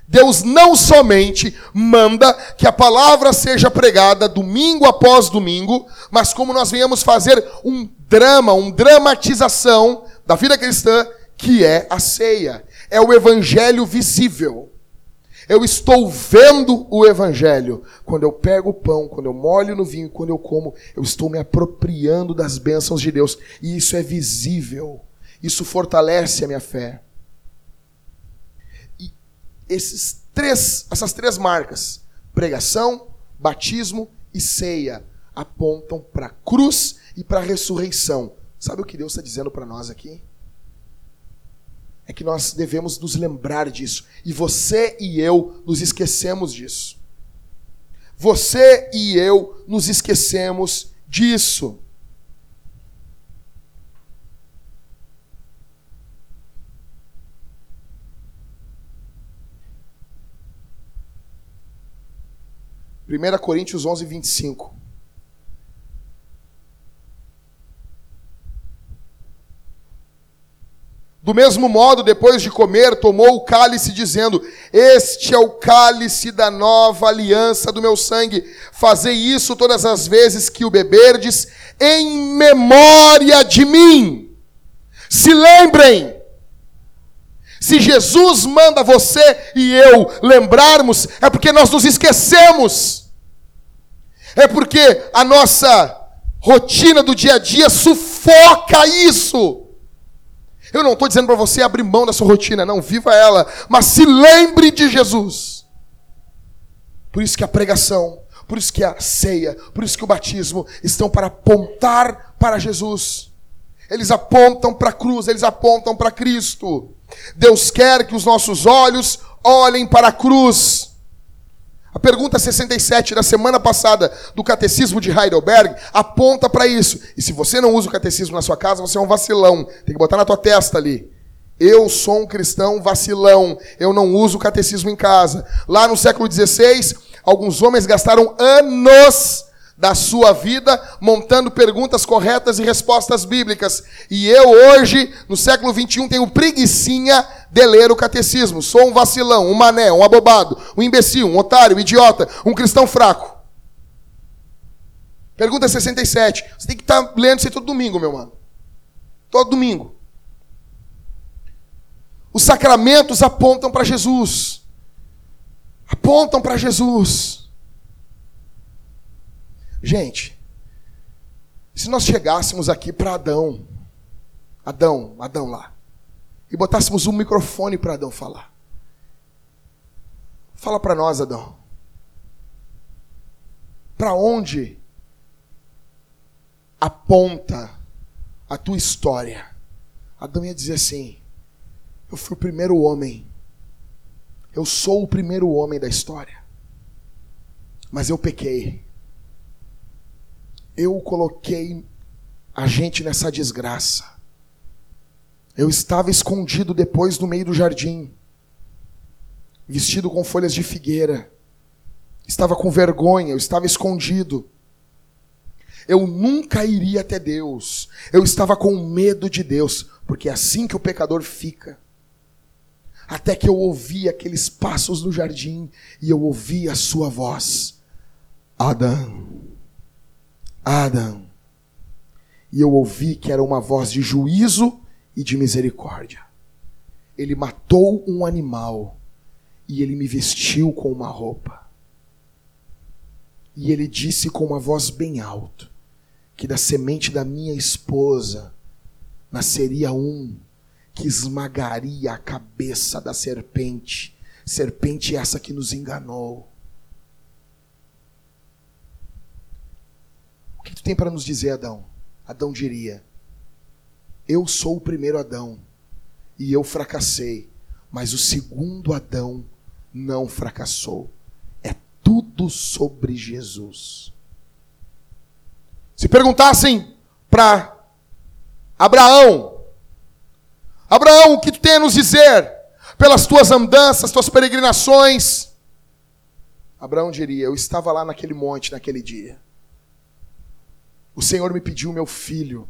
S1: Deus não somente manda que a palavra seja pregada domingo após domingo, mas como nós viemos fazer um drama, uma dramatização da vida cristã, que é a ceia. É o evangelho visível. Eu estou vendo o Evangelho. Quando eu pego o pão, quando eu molho no vinho, quando eu como, eu estou me apropriando das bênçãos de Deus. E isso é visível. Isso fortalece a minha fé. Esses três, essas três marcas, pregação, batismo e ceia, apontam para a cruz e para a ressurreição. Sabe o que Deus está dizendo para nós aqui? é que nós devemos nos lembrar disso. E você e eu nos esquecemos disso. Você e eu nos esquecemos disso. Primeira Coríntios 11, 25. Do mesmo modo, depois de comer, tomou o cálice, dizendo: Este é o cálice da nova aliança do meu sangue. Fazei isso todas as vezes que o beberdes, em memória de mim. Se lembrem. Se Jesus manda você e eu lembrarmos, é porque nós nos esquecemos. É porque a nossa rotina do dia a dia sufoca isso. Eu não estou dizendo para você abrir mão da sua rotina, não, viva ela, mas se lembre de Jesus. Por isso que a pregação, por isso que a ceia, por isso que o batismo estão para apontar para Jesus. Eles apontam para a cruz, eles apontam para Cristo. Deus quer que os nossos olhos olhem para a cruz. A pergunta 67 da semana passada do Catecismo de Heidelberg aponta para isso. E se você não usa o catecismo na sua casa, você é um vacilão. Tem que botar na tua testa ali. Eu sou um cristão vacilão. Eu não uso o catecismo em casa. Lá no século XVI, alguns homens gastaram anos da sua vida montando perguntas corretas e respostas bíblicas. E eu hoje, no século 21, tenho preguiçinha de ler o catecismo. Sou um vacilão, um mané, um abobado, um imbecil, um otário, um idiota, um cristão fraco. Pergunta 67. Você tem que estar tá lendo isso aí todo domingo, meu mano. Todo domingo. Os sacramentos apontam para Jesus. Apontam para Jesus. Gente, se nós chegássemos aqui para Adão, Adão, Adão lá, e botássemos um microfone para Adão falar. Fala para nós, Adão. Para onde aponta a tua história? Adão ia dizer assim: Eu fui o primeiro homem. Eu sou o primeiro homem da história. Mas eu pequei eu coloquei a gente nessa desgraça. Eu estava escondido depois no meio do jardim, vestido com folhas de figueira. Estava com vergonha, eu estava escondido. Eu nunca iria até Deus. Eu estava com medo de Deus, porque é assim que o pecador fica. Até que eu ouvi aqueles passos no jardim e eu ouvi a sua voz. Adão. Adão. E eu ouvi que era uma voz de juízo e de misericórdia. Ele matou um animal e ele me vestiu com uma roupa. E ele disse com uma voz bem alta que da semente da minha esposa nasceria um que esmagaria a cabeça da serpente, serpente essa que nos enganou. Que tu tem para nos dizer, Adão? Adão diria: Eu sou o primeiro Adão e eu fracassei, mas o segundo Adão não fracassou. É tudo sobre Jesus. Se perguntassem para Abraão: Abraão, o que tu tem a nos dizer pelas tuas andanças, tuas peregrinações? Abraão diria: Eu estava lá naquele monte naquele dia. O Senhor me pediu meu filho.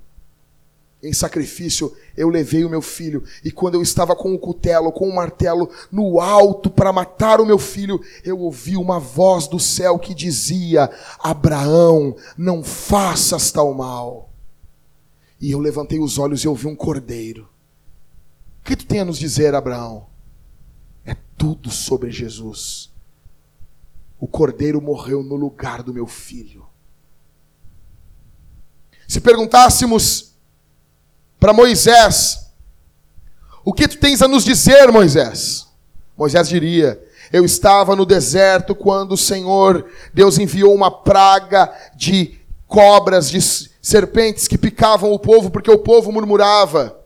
S1: Em sacrifício, eu levei o meu filho. E quando eu estava com o cutelo, com o martelo no alto para matar o meu filho, eu ouvi uma voz do céu que dizia: Abraão, não faças tal mal. E eu levantei os olhos e ouvi um cordeiro. O que tu tem a nos dizer, Abraão? É tudo sobre Jesus. O cordeiro morreu no lugar do meu filho. Se perguntássemos para Moisés, o que tu tens a nos dizer, Moisés? Moisés diria: Eu estava no deserto quando o Senhor, Deus enviou uma praga de cobras, de serpentes que picavam o povo, porque o povo murmurava.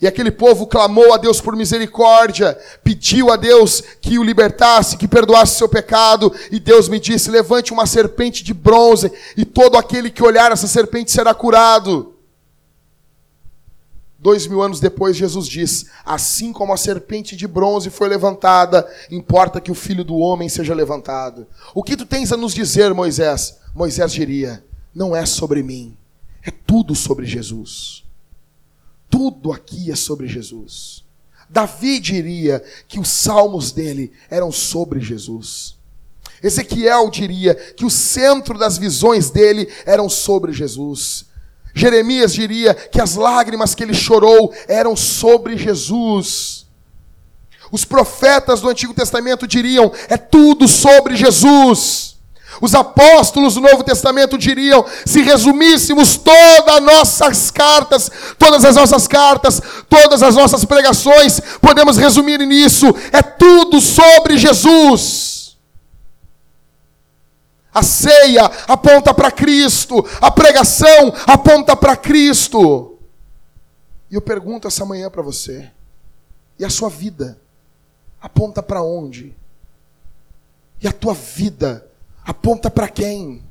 S1: E aquele povo clamou a Deus por misericórdia, pediu a Deus que o libertasse, que perdoasse seu pecado, e Deus me disse: levante uma serpente de bronze, e todo aquele que olhar essa serpente será curado. Dois mil anos depois, Jesus diz: Assim como a serpente de bronze foi levantada, importa que o filho do homem seja levantado. O que tu tens a nos dizer, Moisés? Moisés diria: Não é sobre mim, é tudo sobre Jesus. Tudo aqui é sobre Jesus. Davi diria que os salmos dele eram sobre Jesus. Ezequiel diria que o centro das visões dele eram sobre Jesus. Jeremias diria que as lágrimas que ele chorou eram sobre Jesus. Os profetas do Antigo Testamento diriam: é tudo sobre Jesus. Os apóstolos do Novo Testamento diriam: se resumíssemos todas as nossas cartas, todas as nossas cartas, todas as nossas pregações, podemos resumir nisso: é tudo sobre Jesus. A ceia aponta para Cristo, a pregação aponta para Cristo. E eu pergunto essa manhã para você: e a sua vida aponta para onde? E a tua vida aponta para quem?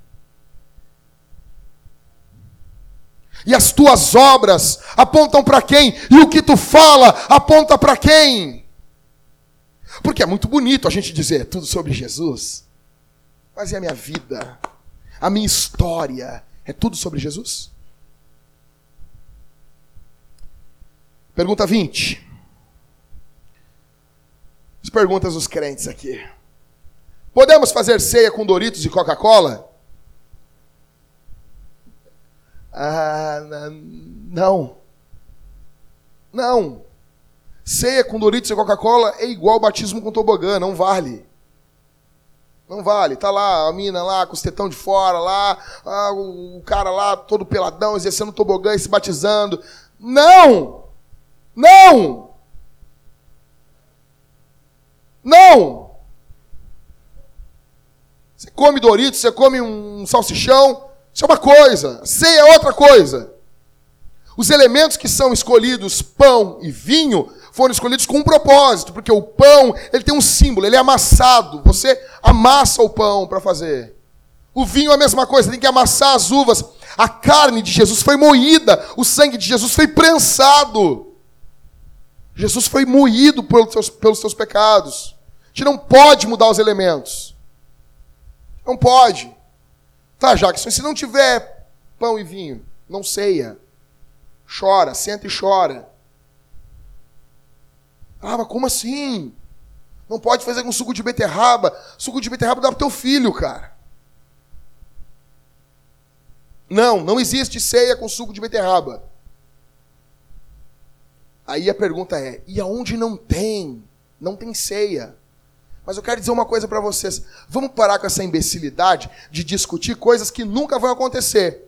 S1: E as tuas obras apontam para quem? E o que tu fala aponta para quem? Porque é muito bonito a gente dizer tudo sobre Jesus. Mas e a minha vida? A minha história é tudo sobre Jesus? Pergunta 20. As perguntas dos crentes aqui. Podemos fazer ceia com Doritos e Coca-Cola? Ah, não. Não. Ceia com Doritos e Coca-Cola é igual batismo com tobogã, não vale. Não vale. Tá lá a mina lá com os tetão de fora lá, ah, o cara lá todo peladão, exercendo tobogã e se batizando. Não! Não! Não! Você come Doritos, você come um salsichão, isso é uma coisa. Ceia é outra coisa. Os elementos que são escolhidos, pão e vinho, foram escolhidos com um propósito, porque o pão, ele tem um símbolo, ele é amassado. Você amassa o pão para fazer. O vinho é a mesma coisa, tem que amassar as uvas. A carne de Jesus foi moída, o sangue de Jesus foi prensado. Jesus foi moído pelos seus, pelos seus pecados. A gente não pode mudar os elementos. Não pode. Tá, Jackson, se não tiver pão e vinho, não ceia. Chora, senta e chora. Ah, mas como assim? Não pode fazer com suco de beterraba. Suco de beterraba dá pro teu filho, cara. Não, não existe ceia com suco de beterraba. Aí a pergunta é: e aonde não tem? Não tem ceia. Mas eu quero dizer uma coisa para vocês. Vamos parar com essa imbecilidade de discutir coisas que nunca vão acontecer.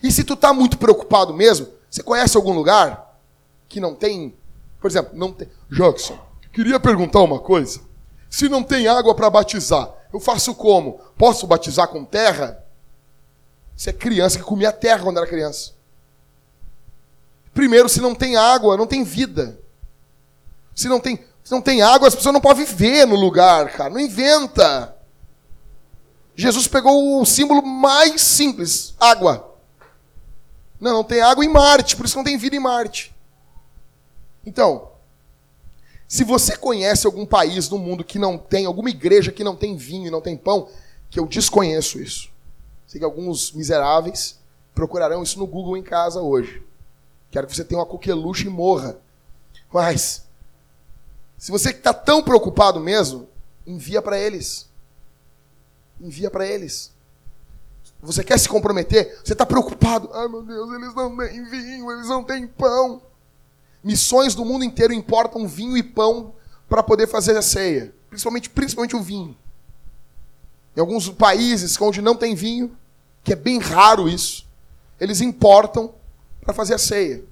S1: E se tu tá muito preocupado mesmo, você conhece algum lugar que não tem, por exemplo, não tem. Jackson, queria perguntar uma coisa. Se não tem água para batizar, eu faço como? Posso batizar com terra? Você é criança que comia terra quando era criança. Primeiro, se não tem água, não tem vida. Se não tem, se não tem água, as pessoas não podem viver no lugar, cara. Não inventa. Jesus pegou o símbolo mais simples: água. Não, não tem água em Marte, por isso não tem vida em Marte. Então, se você conhece algum país no mundo que não tem, alguma igreja que não tem vinho e não tem pão, que eu desconheço isso. Sei que alguns miseráveis procurarão isso no Google em casa hoje. Quero que você tenha uma coqueluche e morra. Mas se você está tão preocupado mesmo, envia para eles. Envia para eles. Você quer se comprometer? Você está preocupado? Ai meu Deus, eles não têm vinho, eles não têm pão. Missões do mundo inteiro importam vinho e pão para poder fazer a ceia. Principalmente, principalmente o vinho. Em alguns países onde não tem vinho, que é bem raro isso, eles importam para fazer a ceia.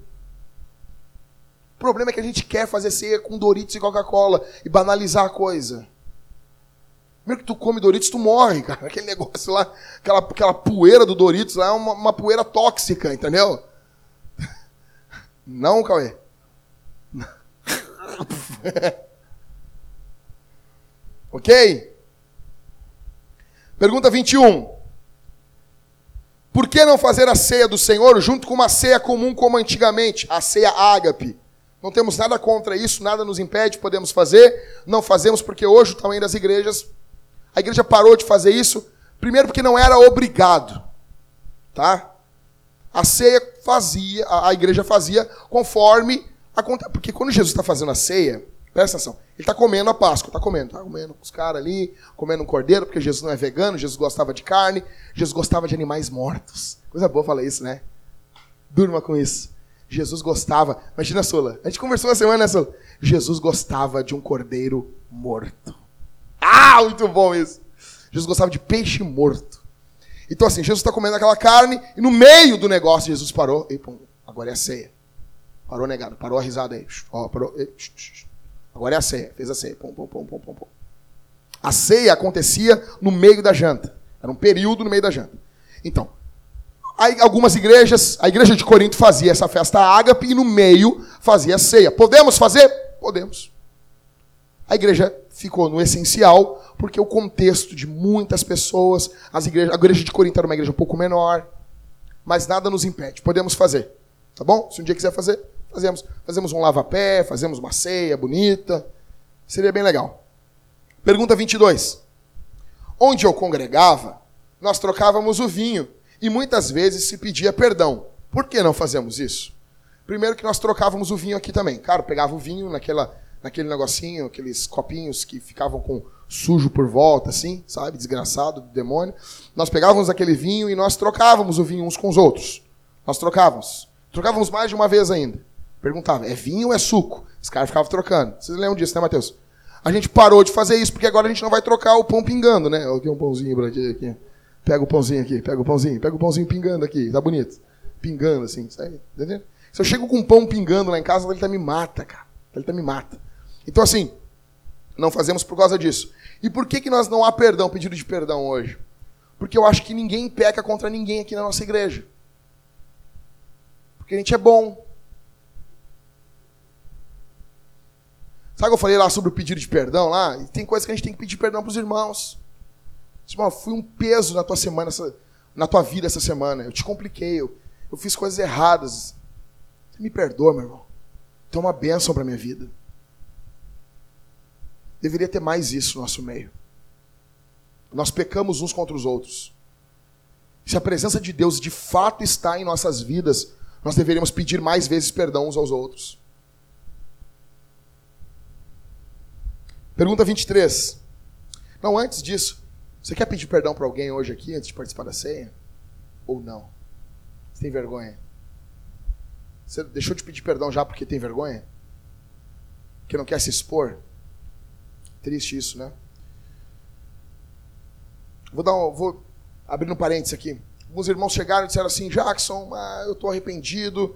S1: O problema é que a gente quer fazer ceia com Doritos e Coca-Cola e banalizar a coisa. Primeiro que tu come Doritos, tu morre, cara. Aquele negócio lá, aquela, aquela poeira do Doritos lá é uma, uma poeira tóxica, entendeu? Não, Cauê? *laughs* ok? Pergunta 21. Por que não fazer a ceia do Senhor junto com uma ceia comum como antigamente, a ceia ágape? Não temos nada contra isso, nada nos impede, podemos fazer. Não fazemos porque hoje o tamanho das igrejas, a igreja parou de fazer isso, primeiro porque não era obrigado, tá? A ceia fazia, a igreja fazia conforme a porque quando Jesus está fazendo a ceia, presta atenção, ele está comendo a Páscoa, está comendo, está comendo com os caras ali, comendo um cordeiro, porque Jesus não é vegano, Jesus gostava de carne, Jesus gostava de animais mortos. Coisa boa falar isso, né? Durma com isso. Jesus gostava. Imagina, Sola. A gente conversou uma semana, né? Jesus gostava de um cordeiro morto. Ah, muito bom isso. Jesus gostava de peixe morto. Então, assim, Jesus está comendo aquela carne e no meio do negócio Jesus parou. E, pum, agora é a ceia. Parou negado, parou a risada aí. Ó, parou. Agora é a ceia. Fez a ceia. Pum, pum, pum, pum, pum, pum. A ceia acontecia no meio da janta. Era um período no meio da janta. Então, aí, algumas igrejas, a igreja de Corinto fazia essa festa ágape e no meio fazia ceia. Podemos fazer? Podemos. A igreja ficou no essencial, porque o contexto de muitas pessoas, as igrejas, a igreja de Corinto era uma igreja um pouco menor, mas nada nos impede. Podemos fazer. Tá bom? Se um dia quiser fazer, fazemos. Fazemos um lava-pé, fazemos uma ceia bonita. Seria bem legal. Pergunta 22. Onde eu congregava, nós trocávamos o vinho e muitas vezes se pedia perdão. Por que não fazemos isso? Primeiro que nós trocávamos o vinho aqui também. Cara, pegava o vinho naquela, naquele negocinho, aqueles copinhos que ficavam com sujo por volta, assim, sabe? Desgraçado do demônio. Nós pegávamos aquele vinho e nós trocávamos o vinho uns com os outros. Nós trocávamos. Trocávamos mais de uma vez ainda. Perguntava, é vinho ou é suco? Os caras ficavam trocando. Vocês lembram disso, né, Matheus? A gente parou de fazer isso, porque agora a gente não vai trocar o pão pingando, né? Aqui um pãozinho pra aqui. Pega o pãozinho aqui, pega o pãozinho, pega o pãozinho pingando aqui, tá bonito. Pingando assim, sabe? Entendeu? Se eu chego com um pão pingando lá em casa, ele tá me mata, cara. Ele tá me mata. Então assim, não fazemos por causa disso. E por que que nós não há perdão, pedido de perdão hoje? Porque eu acho que ninguém peca contra ninguém aqui na nossa igreja. Porque a gente é bom, Sabe que eu falei lá sobre o pedido de perdão lá? E tem coisa que a gente tem que pedir perdão para os irmãos. Irmão, fui um peso na tua semana, na tua vida essa semana. Eu te compliquei, eu, eu fiz coisas erradas. Você me perdoa, meu irmão. Tu é uma bênção para minha vida. Deveria ter mais isso no nosso meio. Nós pecamos uns contra os outros. Se a presença de Deus de fato está em nossas vidas, nós deveríamos pedir mais vezes perdão uns aos outros. Pergunta 23. Não, antes disso, você quer pedir perdão para alguém hoje aqui, antes de participar da ceia? Ou não? Você tem vergonha? Você deixou de pedir perdão já porque tem vergonha? Porque não quer se expor? Triste isso, né? Vou dar um, vou abrir um parênteses aqui. Alguns irmãos chegaram e disseram assim: Jackson, ah, eu estou arrependido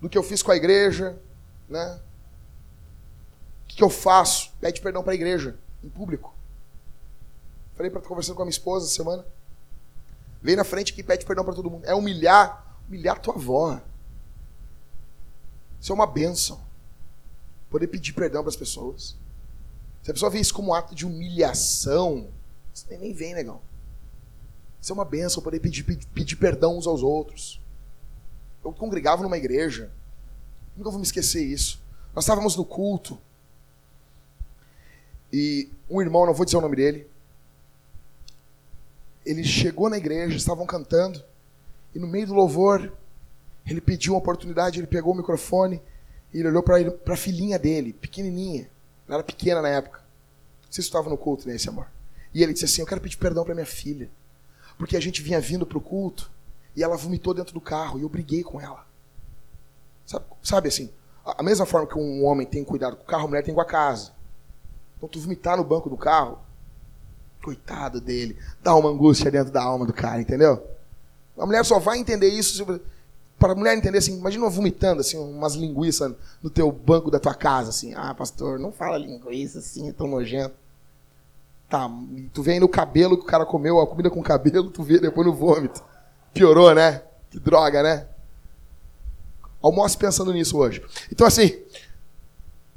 S1: do que eu fiz com a igreja, né? que, que eu faço? Pede perdão para a igreja, em público. Falei para conversando com a minha esposa essa semana. Vem na frente aqui e pede perdão para todo mundo. É humilhar, humilhar tua avó. Isso é uma benção. Poder pedir perdão para as pessoas. Se a pessoa vê isso como um ato de humilhação, isso nem, vem, legal. Isso é uma benção, poder pedir, pedir perdão uns aos outros. Eu congregava numa igreja. Nunca vou me esquecer isso. Nós estávamos no culto. E um irmão, não vou dizer o nome dele, ele chegou na igreja, estavam cantando, e no meio do louvor, ele pediu uma oportunidade, ele pegou o microfone, e ele olhou para a filhinha dele, pequenininha, ela era pequena na época. Não sei se estava no culto nesse amor. E ele disse assim: Eu quero pedir perdão para minha filha, porque a gente vinha vindo para o culto e ela vomitou dentro do carro e eu briguei com ela. Sabe, sabe assim, a mesma forma que um homem tem cuidado com o carro, a mulher tem com a casa. Então tu vomitar no banco do carro, coitado dele, dá uma angústia dentro da alma do cara, entendeu? A mulher só vai entender isso para a mulher entender assim, imagina uma vomitando assim umas linguiças no teu banco da tua casa assim. Ah, pastor, não fala linguiça assim, é tão nojento. Tá, tu vê no cabelo que o cara comeu, a comida com cabelo, tu vê depois no vômito. Piorou, né? Que droga, né? Almoce pensando nisso hoje. Então assim,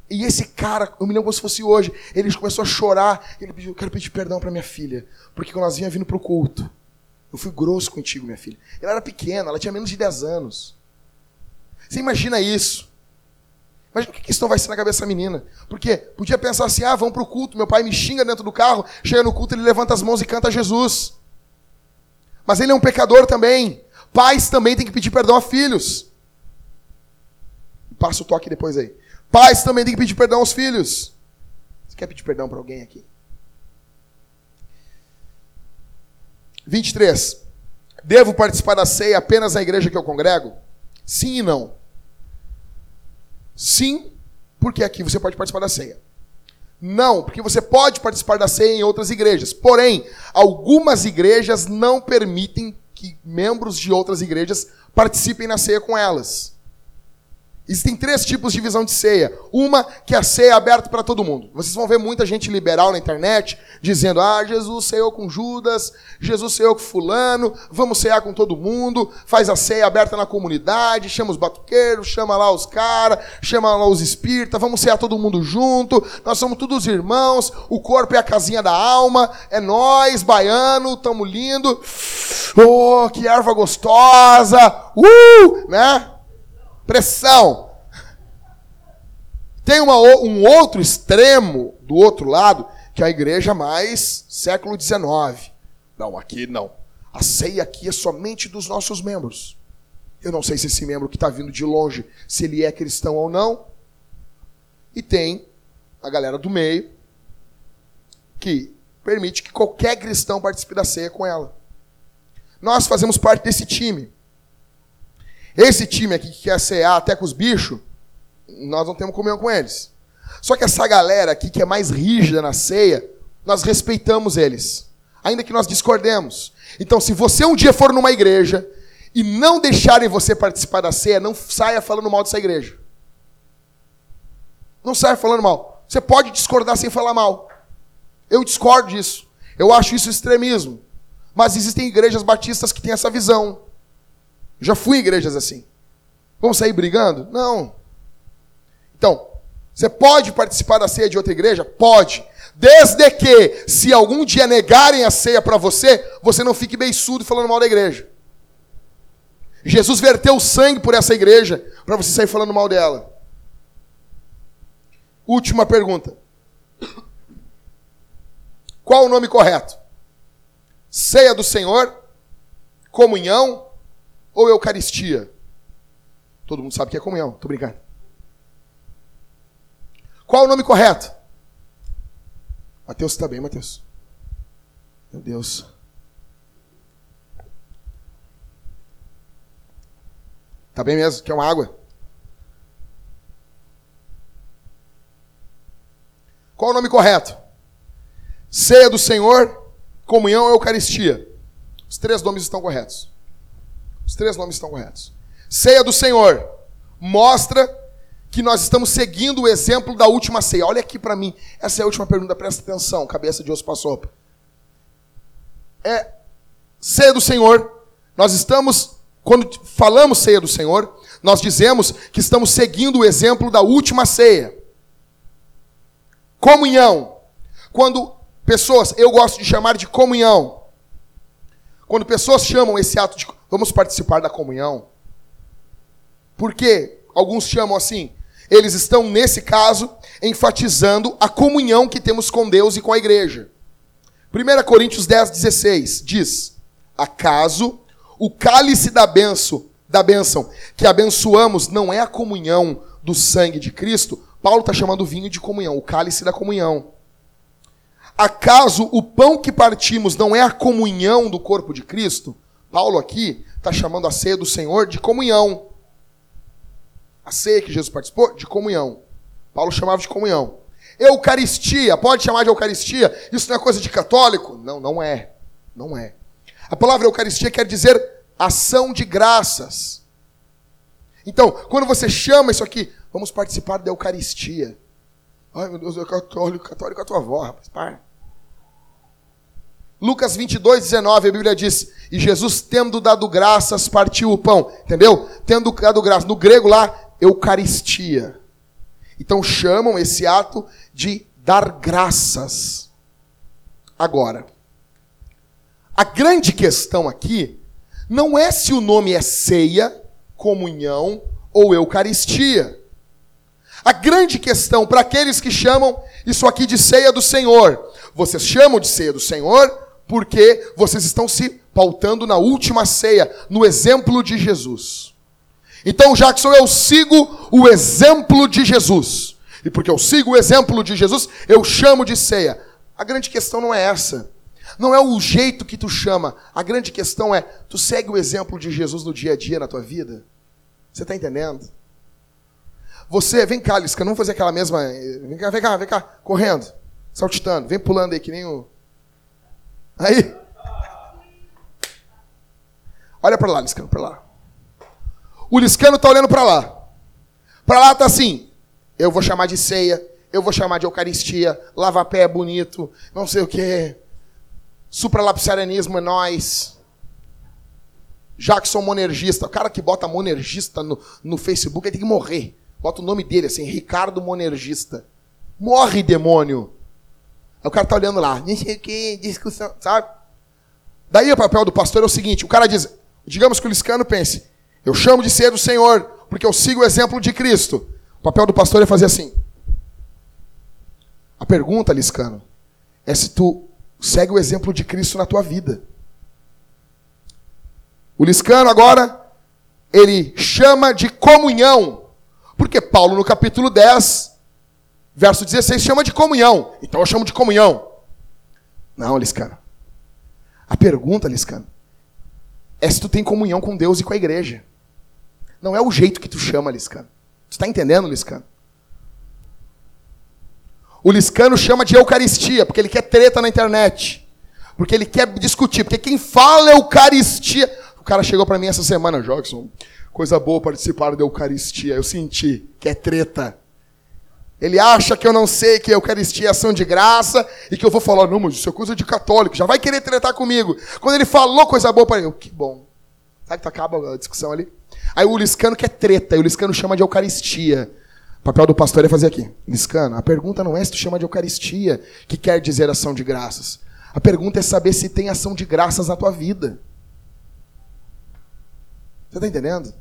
S1: e esse cara, eu me lembro como se fosse hoje, ele começou a chorar. Ele pediu: Eu quero pedir perdão para minha filha. Porque quando nós vinha vindo para o culto, eu fui grosso contigo, minha filha. Ela era pequena, ela tinha menos de 10 anos. Você imagina isso? Imagina o que isso não vai ser na cabeça dessa menina. Porque podia pensar assim: ah, vamos para o culto, meu pai me xinga dentro do carro, chega no culto, ele levanta as mãos e canta Jesus. Mas ele é um pecador também. Pais também têm que pedir perdão a filhos. Passa o toque depois aí. Pais também têm que pedir perdão aos filhos. Você quer pedir perdão para alguém aqui? 23. Devo participar da ceia apenas na igreja que eu congrego? Sim e não. Sim, porque aqui você pode participar da ceia. Não, porque você pode participar da ceia em outras igrejas. Porém, algumas igrejas não permitem que membros de outras igrejas participem na ceia com elas. Existem três tipos de visão de ceia. Uma que é a ceia é aberta para todo mundo. Vocês vão ver muita gente liberal na internet dizendo: Ah, Jesus ceou com Judas, Jesus ceou com Fulano, vamos cear com todo mundo, faz a ceia aberta na comunidade, chama os batuqueiros, chama lá os caras, chama lá os espíritas, vamos cear todo mundo junto, nós somos todos irmãos, o corpo é a casinha da alma, é nós, baiano, tamo lindo. Oh, que erva gostosa! Uh! Né? Pressão. Tem uma, um outro extremo do outro lado, que é a igreja mais século XIX. Não, aqui não. A ceia aqui é somente dos nossos membros. Eu não sei se esse membro que está vindo de longe, se ele é cristão ou não. E tem a galera do meio, que permite que qualquer cristão participe da ceia com ela. Nós fazemos parte desse time. Esse time aqui que quer cear até com os bichos, nós não temos comunhão com eles. Só que essa galera aqui que é mais rígida na ceia, nós respeitamos eles, ainda que nós discordemos. Então, se você um dia for numa igreja e não deixarem você participar da ceia, não saia falando mal dessa igreja. Não saia falando mal. Você pode discordar sem falar mal. Eu discordo disso. Eu acho isso extremismo. Mas existem igrejas batistas que têm essa visão. Já fui em igrejas assim. Vamos sair brigando? Não. Então, você pode participar da ceia de outra igreja? Pode. Desde que, se algum dia negarem a ceia para você, você não fique beiçudo falando mal da igreja. Jesus verteu sangue por essa igreja para você sair falando mal dela. Última pergunta. Qual o nome correto? Ceia do Senhor, comunhão ou Eucaristia? Todo mundo sabe que é comunhão, tô brincando. Qual o nome correto? Mateus está bem, Mateus? Meu Deus. Tá bem mesmo? Quer uma água? Qual o nome correto? Ceia do Senhor, comunhão Eucaristia? Os três nomes estão corretos. Os três nomes estão corretos. Ceia do Senhor mostra que nós estamos seguindo o exemplo da última ceia. Olha aqui para mim. Essa é a última pergunta, presta atenção, cabeça de osso para sopa. É ceia do Senhor. Nós estamos quando falamos ceia do Senhor, nós dizemos que estamos seguindo o exemplo da última ceia. Comunhão. Quando pessoas, eu gosto de chamar de comunhão. Quando pessoas chamam esse ato de Vamos participar da comunhão. Por quê? Alguns chamam assim. Eles estão, nesse caso, enfatizando a comunhão que temos com Deus e com a igreja. 1 Coríntios 10, 16 diz: Acaso o cálice da benção, da que abençoamos não é a comunhão do sangue de Cristo? Paulo está chamando o vinho de comunhão, o cálice da comunhão. Acaso o pão que partimos não é a comunhão do corpo de Cristo? Paulo aqui está chamando a ceia do Senhor de comunhão. A ceia que Jesus participou, de comunhão. Paulo chamava de comunhão. Eucaristia, pode chamar de Eucaristia? Isso não é coisa de católico? Não, não é. Não é. A palavra Eucaristia quer dizer ação de graças. Então, quando você chama isso aqui, vamos participar da Eucaristia. Ai, meu Deus, eu católico, católico é a tua avó, rapaz, para. Lucas 22, 19, a Bíblia diz: E Jesus, tendo dado graças, partiu o pão. Entendeu? Tendo dado graças. No grego lá, Eucaristia. Então chamam esse ato de dar graças. Agora, a grande questão aqui não é se o nome é ceia, comunhão ou Eucaristia. A grande questão para aqueles que chamam isso aqui de ceia do Senhor. Vocês chamam de ceia do Senhor porque vocês estão se pautando na última ceia, no exemplo de Jesus. Então, Jackson, eu sigo o exemplo de Jesus. E porque eu sigo o exemplo de Jesus, eu chamo de ceia. A grande questão não é essa. Não é o jeito que tu chama. A grande questão é, tu segue o exemplo de Jesus no dia a dia na tua vida? Você está entendendo? Você, vem cá, Lisca, vamos fazer aquela mesma. Vem cá, vem cá, vem cá, correndo, saltitando, vem pulando aí que nem o. Aí. Olha para lá, Liscano, para lá. O Liscano tá olhando para lá. Para lá tá assim: eu vou chamar de ceia, eu vou chamar de Eucaristia, lava pé é bonito, não sei o quê. Supralapsarianismo é nós. Jackson Monergista. O cara que bota Monergista no, no Facebook, ele tem que morrer. Bota o nome dele assim, Ricardo Monergista. Morre, demônio. Aí o cara tá olhando lá, não sei o que, discussão, sabe? Daí o papel do pastor é o seguinte: o cara diz, digamos que o Liscano pense, eu chamo de ser do Senhor, porque eu sigo o exemplo de Cristo. O papel do pastor é fazer assim. A pergunta, Liscano, é se tu segue o exemplo de Cristo na tua vida. O Liscano agora, ele chama de comunhão. Porque Paulo, no capítulo 10, verso 16, chama de comunhão. Então eu chamo de comunhão. Não, Liscano. A pergunta, Liscano, é se tu tem comunhão com Deus e com a igreja. Não é o jeito que tu chama, Liscano. Tu está entendendo, Liscano? O Liscano chama de Eucaristia, porque ele quer treta na internet. Porque ele quer discutir. Porque quem fala Eucaristia. O cara chegou para mim essa semana, Jackson. Coisa boa participar da Eucaristia. Eu senti que é treta. Ele acha que eu não sei que a Eucaristia é ação de graça e que eu vou falar, não, mas isso é coisa de católico, já vai querer tretar comigo. Quando ele falou coisa boa para eu, que bom. Sabe que acaba a discussão ali? Aí o Liscano quer treta, e o Liscano chama de Eucaristia. O papel do pastor é fazer aqui. Liscano, a pergunta não é se tu chama de Eucaristia, que quer dizer ação de graças. A pergunta é saber se tem ação de graças na tua vida. Você está entendendo?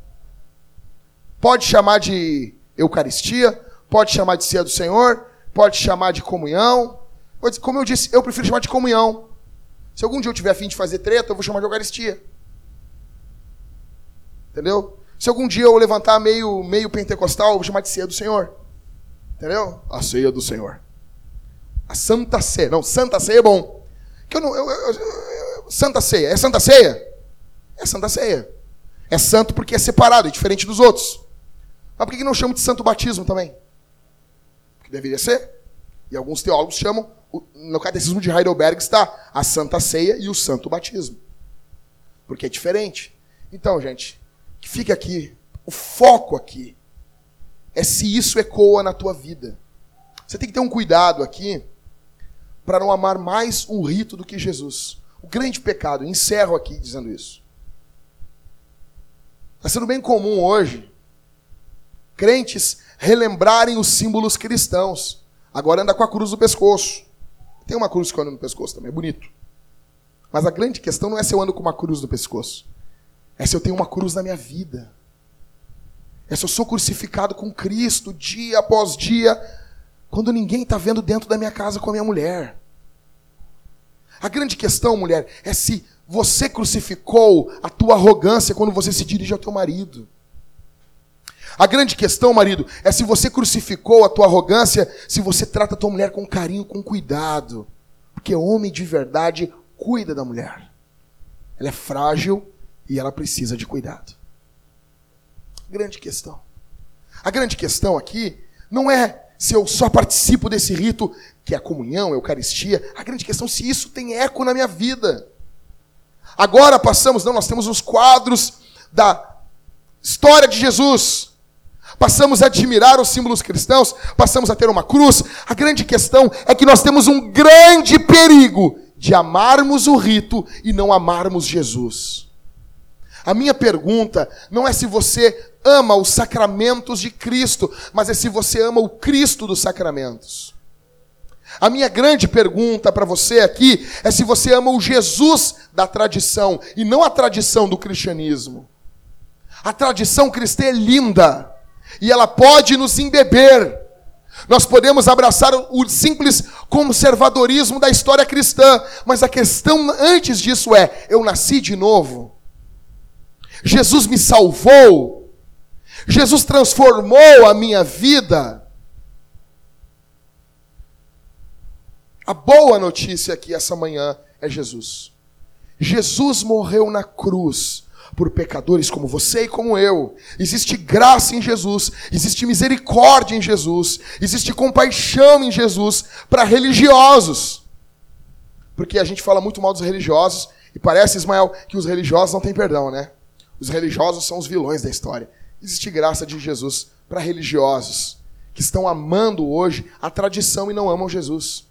S1: Pode chamar de Eucaristia, pode chamar de ceia do Senhor, pode chamar de comunhão. Como eu disse, eu prefiro chamar de comunhão. Se algum dia eu tiver afim de fazer treta, eu vou chamar de Eucaristia. Entendeu? Se algum dia eu levantar meio, meio pentecostal, eu vou chamar de ceia do Senhor. Entendeu? A ceia do Senhor. A Santa Ceia. Não, Santa Ceia é bom. Que eu não, eu, eu, eu, Santa Ceia. É Santa Ceia? É Santa Ceia. É santo porque é separado, é diferente dos outros. Mas por que não chama de santo batismo também? Que deveria ser. E alguns teólogos chamam, no catecismo de Heidelberg está a Santa Ceia e o Santo Batismo. Porque é diferente. Então, gente, que fique aqui, o foco aqui é se isso ecoa na tua vida. Você tem que ter um cuidado aqui para não amar mais um rito do que Jesus. O grande pecado, encerro aqui dizendo isso. Está sendo bem comum hoje crentes relembrarem os símbolos cristãos. Agora anda com a cruz no pescoço. Tem uma cruz que anda no pescoço também, é bonito. Mas a grande questão não é se eu ando com uma cruz no pescoço. É se eu tenho uma cruz na minha vida. É se eu sou crucificado com Cristo dia após dia, quando ninguém está vendo dentro da minha casa com a minha mulher. A grande questão, mulher, é se você crucificou a tua arrogância quando você se dirige ao teu marido. A grande questão, marido, é se você crucificou a tua arrogância, se você trata a tua mulher com carinho, com cuidado. Porque homem de verdade cuida da mulher. Ela é frágil e ela precisa de cuidado. Grande questão. A grande questão aqui não é se eu só participo desse rito, que é a comunhão, a Eucaristia. A grande questão é se isso tem eco na minha vida. Agora passamos, não, nós temos os quadros da história de Jesus passamos a admirar os símbolos cristãos, passamos a ter uma cruz. A grande questão é que nós temos um grande perigo de amarmos o rito e não amarmos Jesus. A minha pergunta não é se você ama os sacramentos de Cristo, mas é se você ama o Cristo dos sacramentos. A minha grande pergunta para você aqui é se você ama o Jesus da tradição e não a tradição do cristianismo. A tradição cristã é linda e ela pode nos embeber. Nós podemos abraçar o simples conservadorismo da história cristã, mas a questão antes disso é: eu nasci de novo. Jesus me salvou. Jesus transformou a minha vida. A boa notícia aqui essa manhã é Jesus. Jesus morreu na cruz por pecadores como você e como eu. Existe graça em Jesus, existe misericórdia em Jesus, existe compaixão em Jesus para religiosos. Porque a gente fala muito mal dos religiosos e parece, Ismael, que os religiosos não têm perdão, né? Os religiosos são os vilões da história. Existe graça de Jesus para religiosos que estão amando hoje a tradição e não amam Jesus.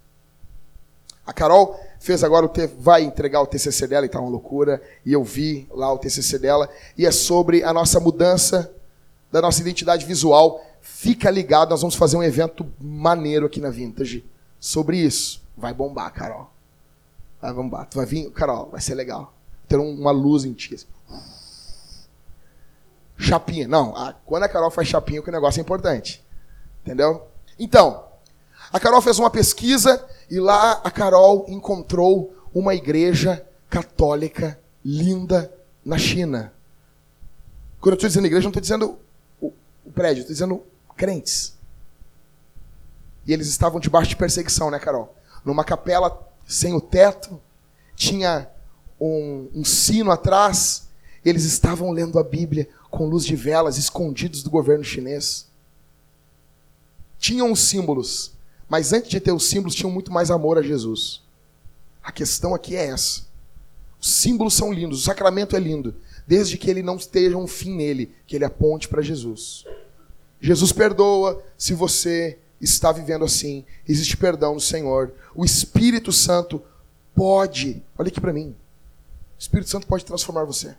S1: A Carol fez agora o te... vai entregar o TCC dela e tá uma loucura, e eu vi lá o TCC dela, e é sobre a nossa mudança da nossa identidade visual. Fica ligado, nós vamos fazer um evento maneiro aqui na Vintage sobre isso. Vai bombar, Carol. Vai bombar. Tu vai vir, Carol, vai ser legal. Ter uma luz em ti. Assim. Chapinha. Não, quando a Carol faz chapinha, o negócio é importante. Entendeu? Então, a Carol fez uma pesquisa e lá a Carol encontrou uma igreja católica linda na China. Quando eu estou dizendo igreja, não estou dizendo o, prédio, estou dizendo crentes. E eles estavam debaixo de perseguição, né, Carol? Numa capela sem o teto, tinha um, um sino atrás, eles estavam lendo a Bíblia com luz de velas, escondidos do governo chinês. Tinham os símbolos, mas antes de ter os símbolos, tinham muito mais amor a Jesus. A questão aqui é essa. Os símbolos são lindos, o sacramento é lindo, desde que ele não esteja um fim nele, que ele aponte para Jesus. Jesus perdoa se você está vivendo assim. Existe perdão no Senhor. O Espírito Santo pode, olha aqui para mim. O Espírito Santo pode transformar você.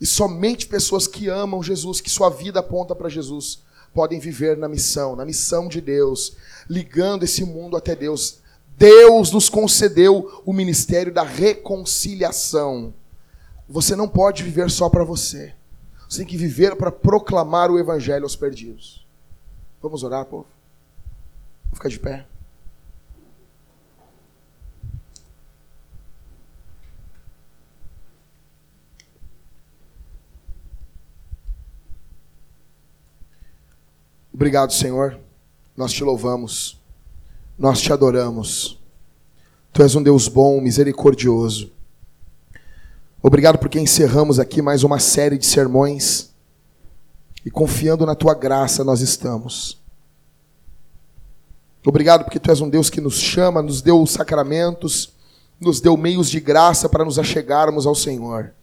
S1: E somente pessoas que amam Jesus, que sua vida aponta para Jesus, podem viver na missão, na missão de Deus, ligando esse mundo até Deus. Deus nos concedeu o ministério da reconciliação. Você não pode viver só para você. Você tem que viver para proclamar o evangelho aos perdidos. Vamos orar, povo? Vou ficar de pé. Obrigado, Senhor. Nós te louvamos. Nós te adoramos. Tu és um Deus bom, misericordioso. Obrigado porque encerramos aqui mais uma série de sermões. E confiando na tua graça nós estamos. Obrigado porque tu és um Deus que nos chama, nos deu sacramentos, nos deu meios de graça para nos achegarmos ao Senhor.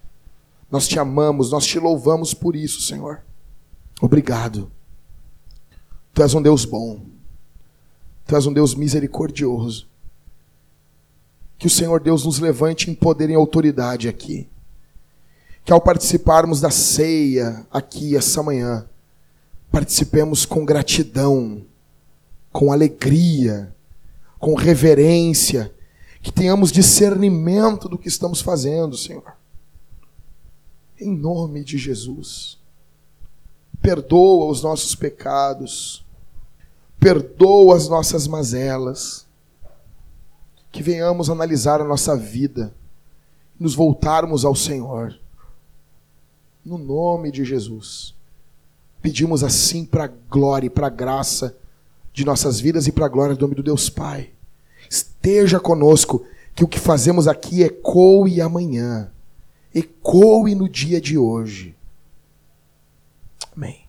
S1: Nós te amamos, nós te louvamos por isso, Senhor. Obrigado. Tu és um Deus bom. Tu és um Deus misericordioso. Que o Senhor Deus nos levante em poder e autoridade aqui. Que ao participarmos da ceia aqui essa manhã, participemos com gratidão, com alegria, com reverência, que tenhamos discernimento do que estamos fazendo, Senhor. Em nome de Jesus. Perdoa os nossos pecados perdoa as nossas mazelas, que venhamos analisar a nossa vida, nos voltarmos ao Senhor. No nome de Jesus. Pedimos assim para a glória e para a graça de nossas vidas e para a glória do nome do Deus Pai. Esteja conosco, que o que fazemos aqui ecoe amanhã, ecoe no dia de hoje. Amém.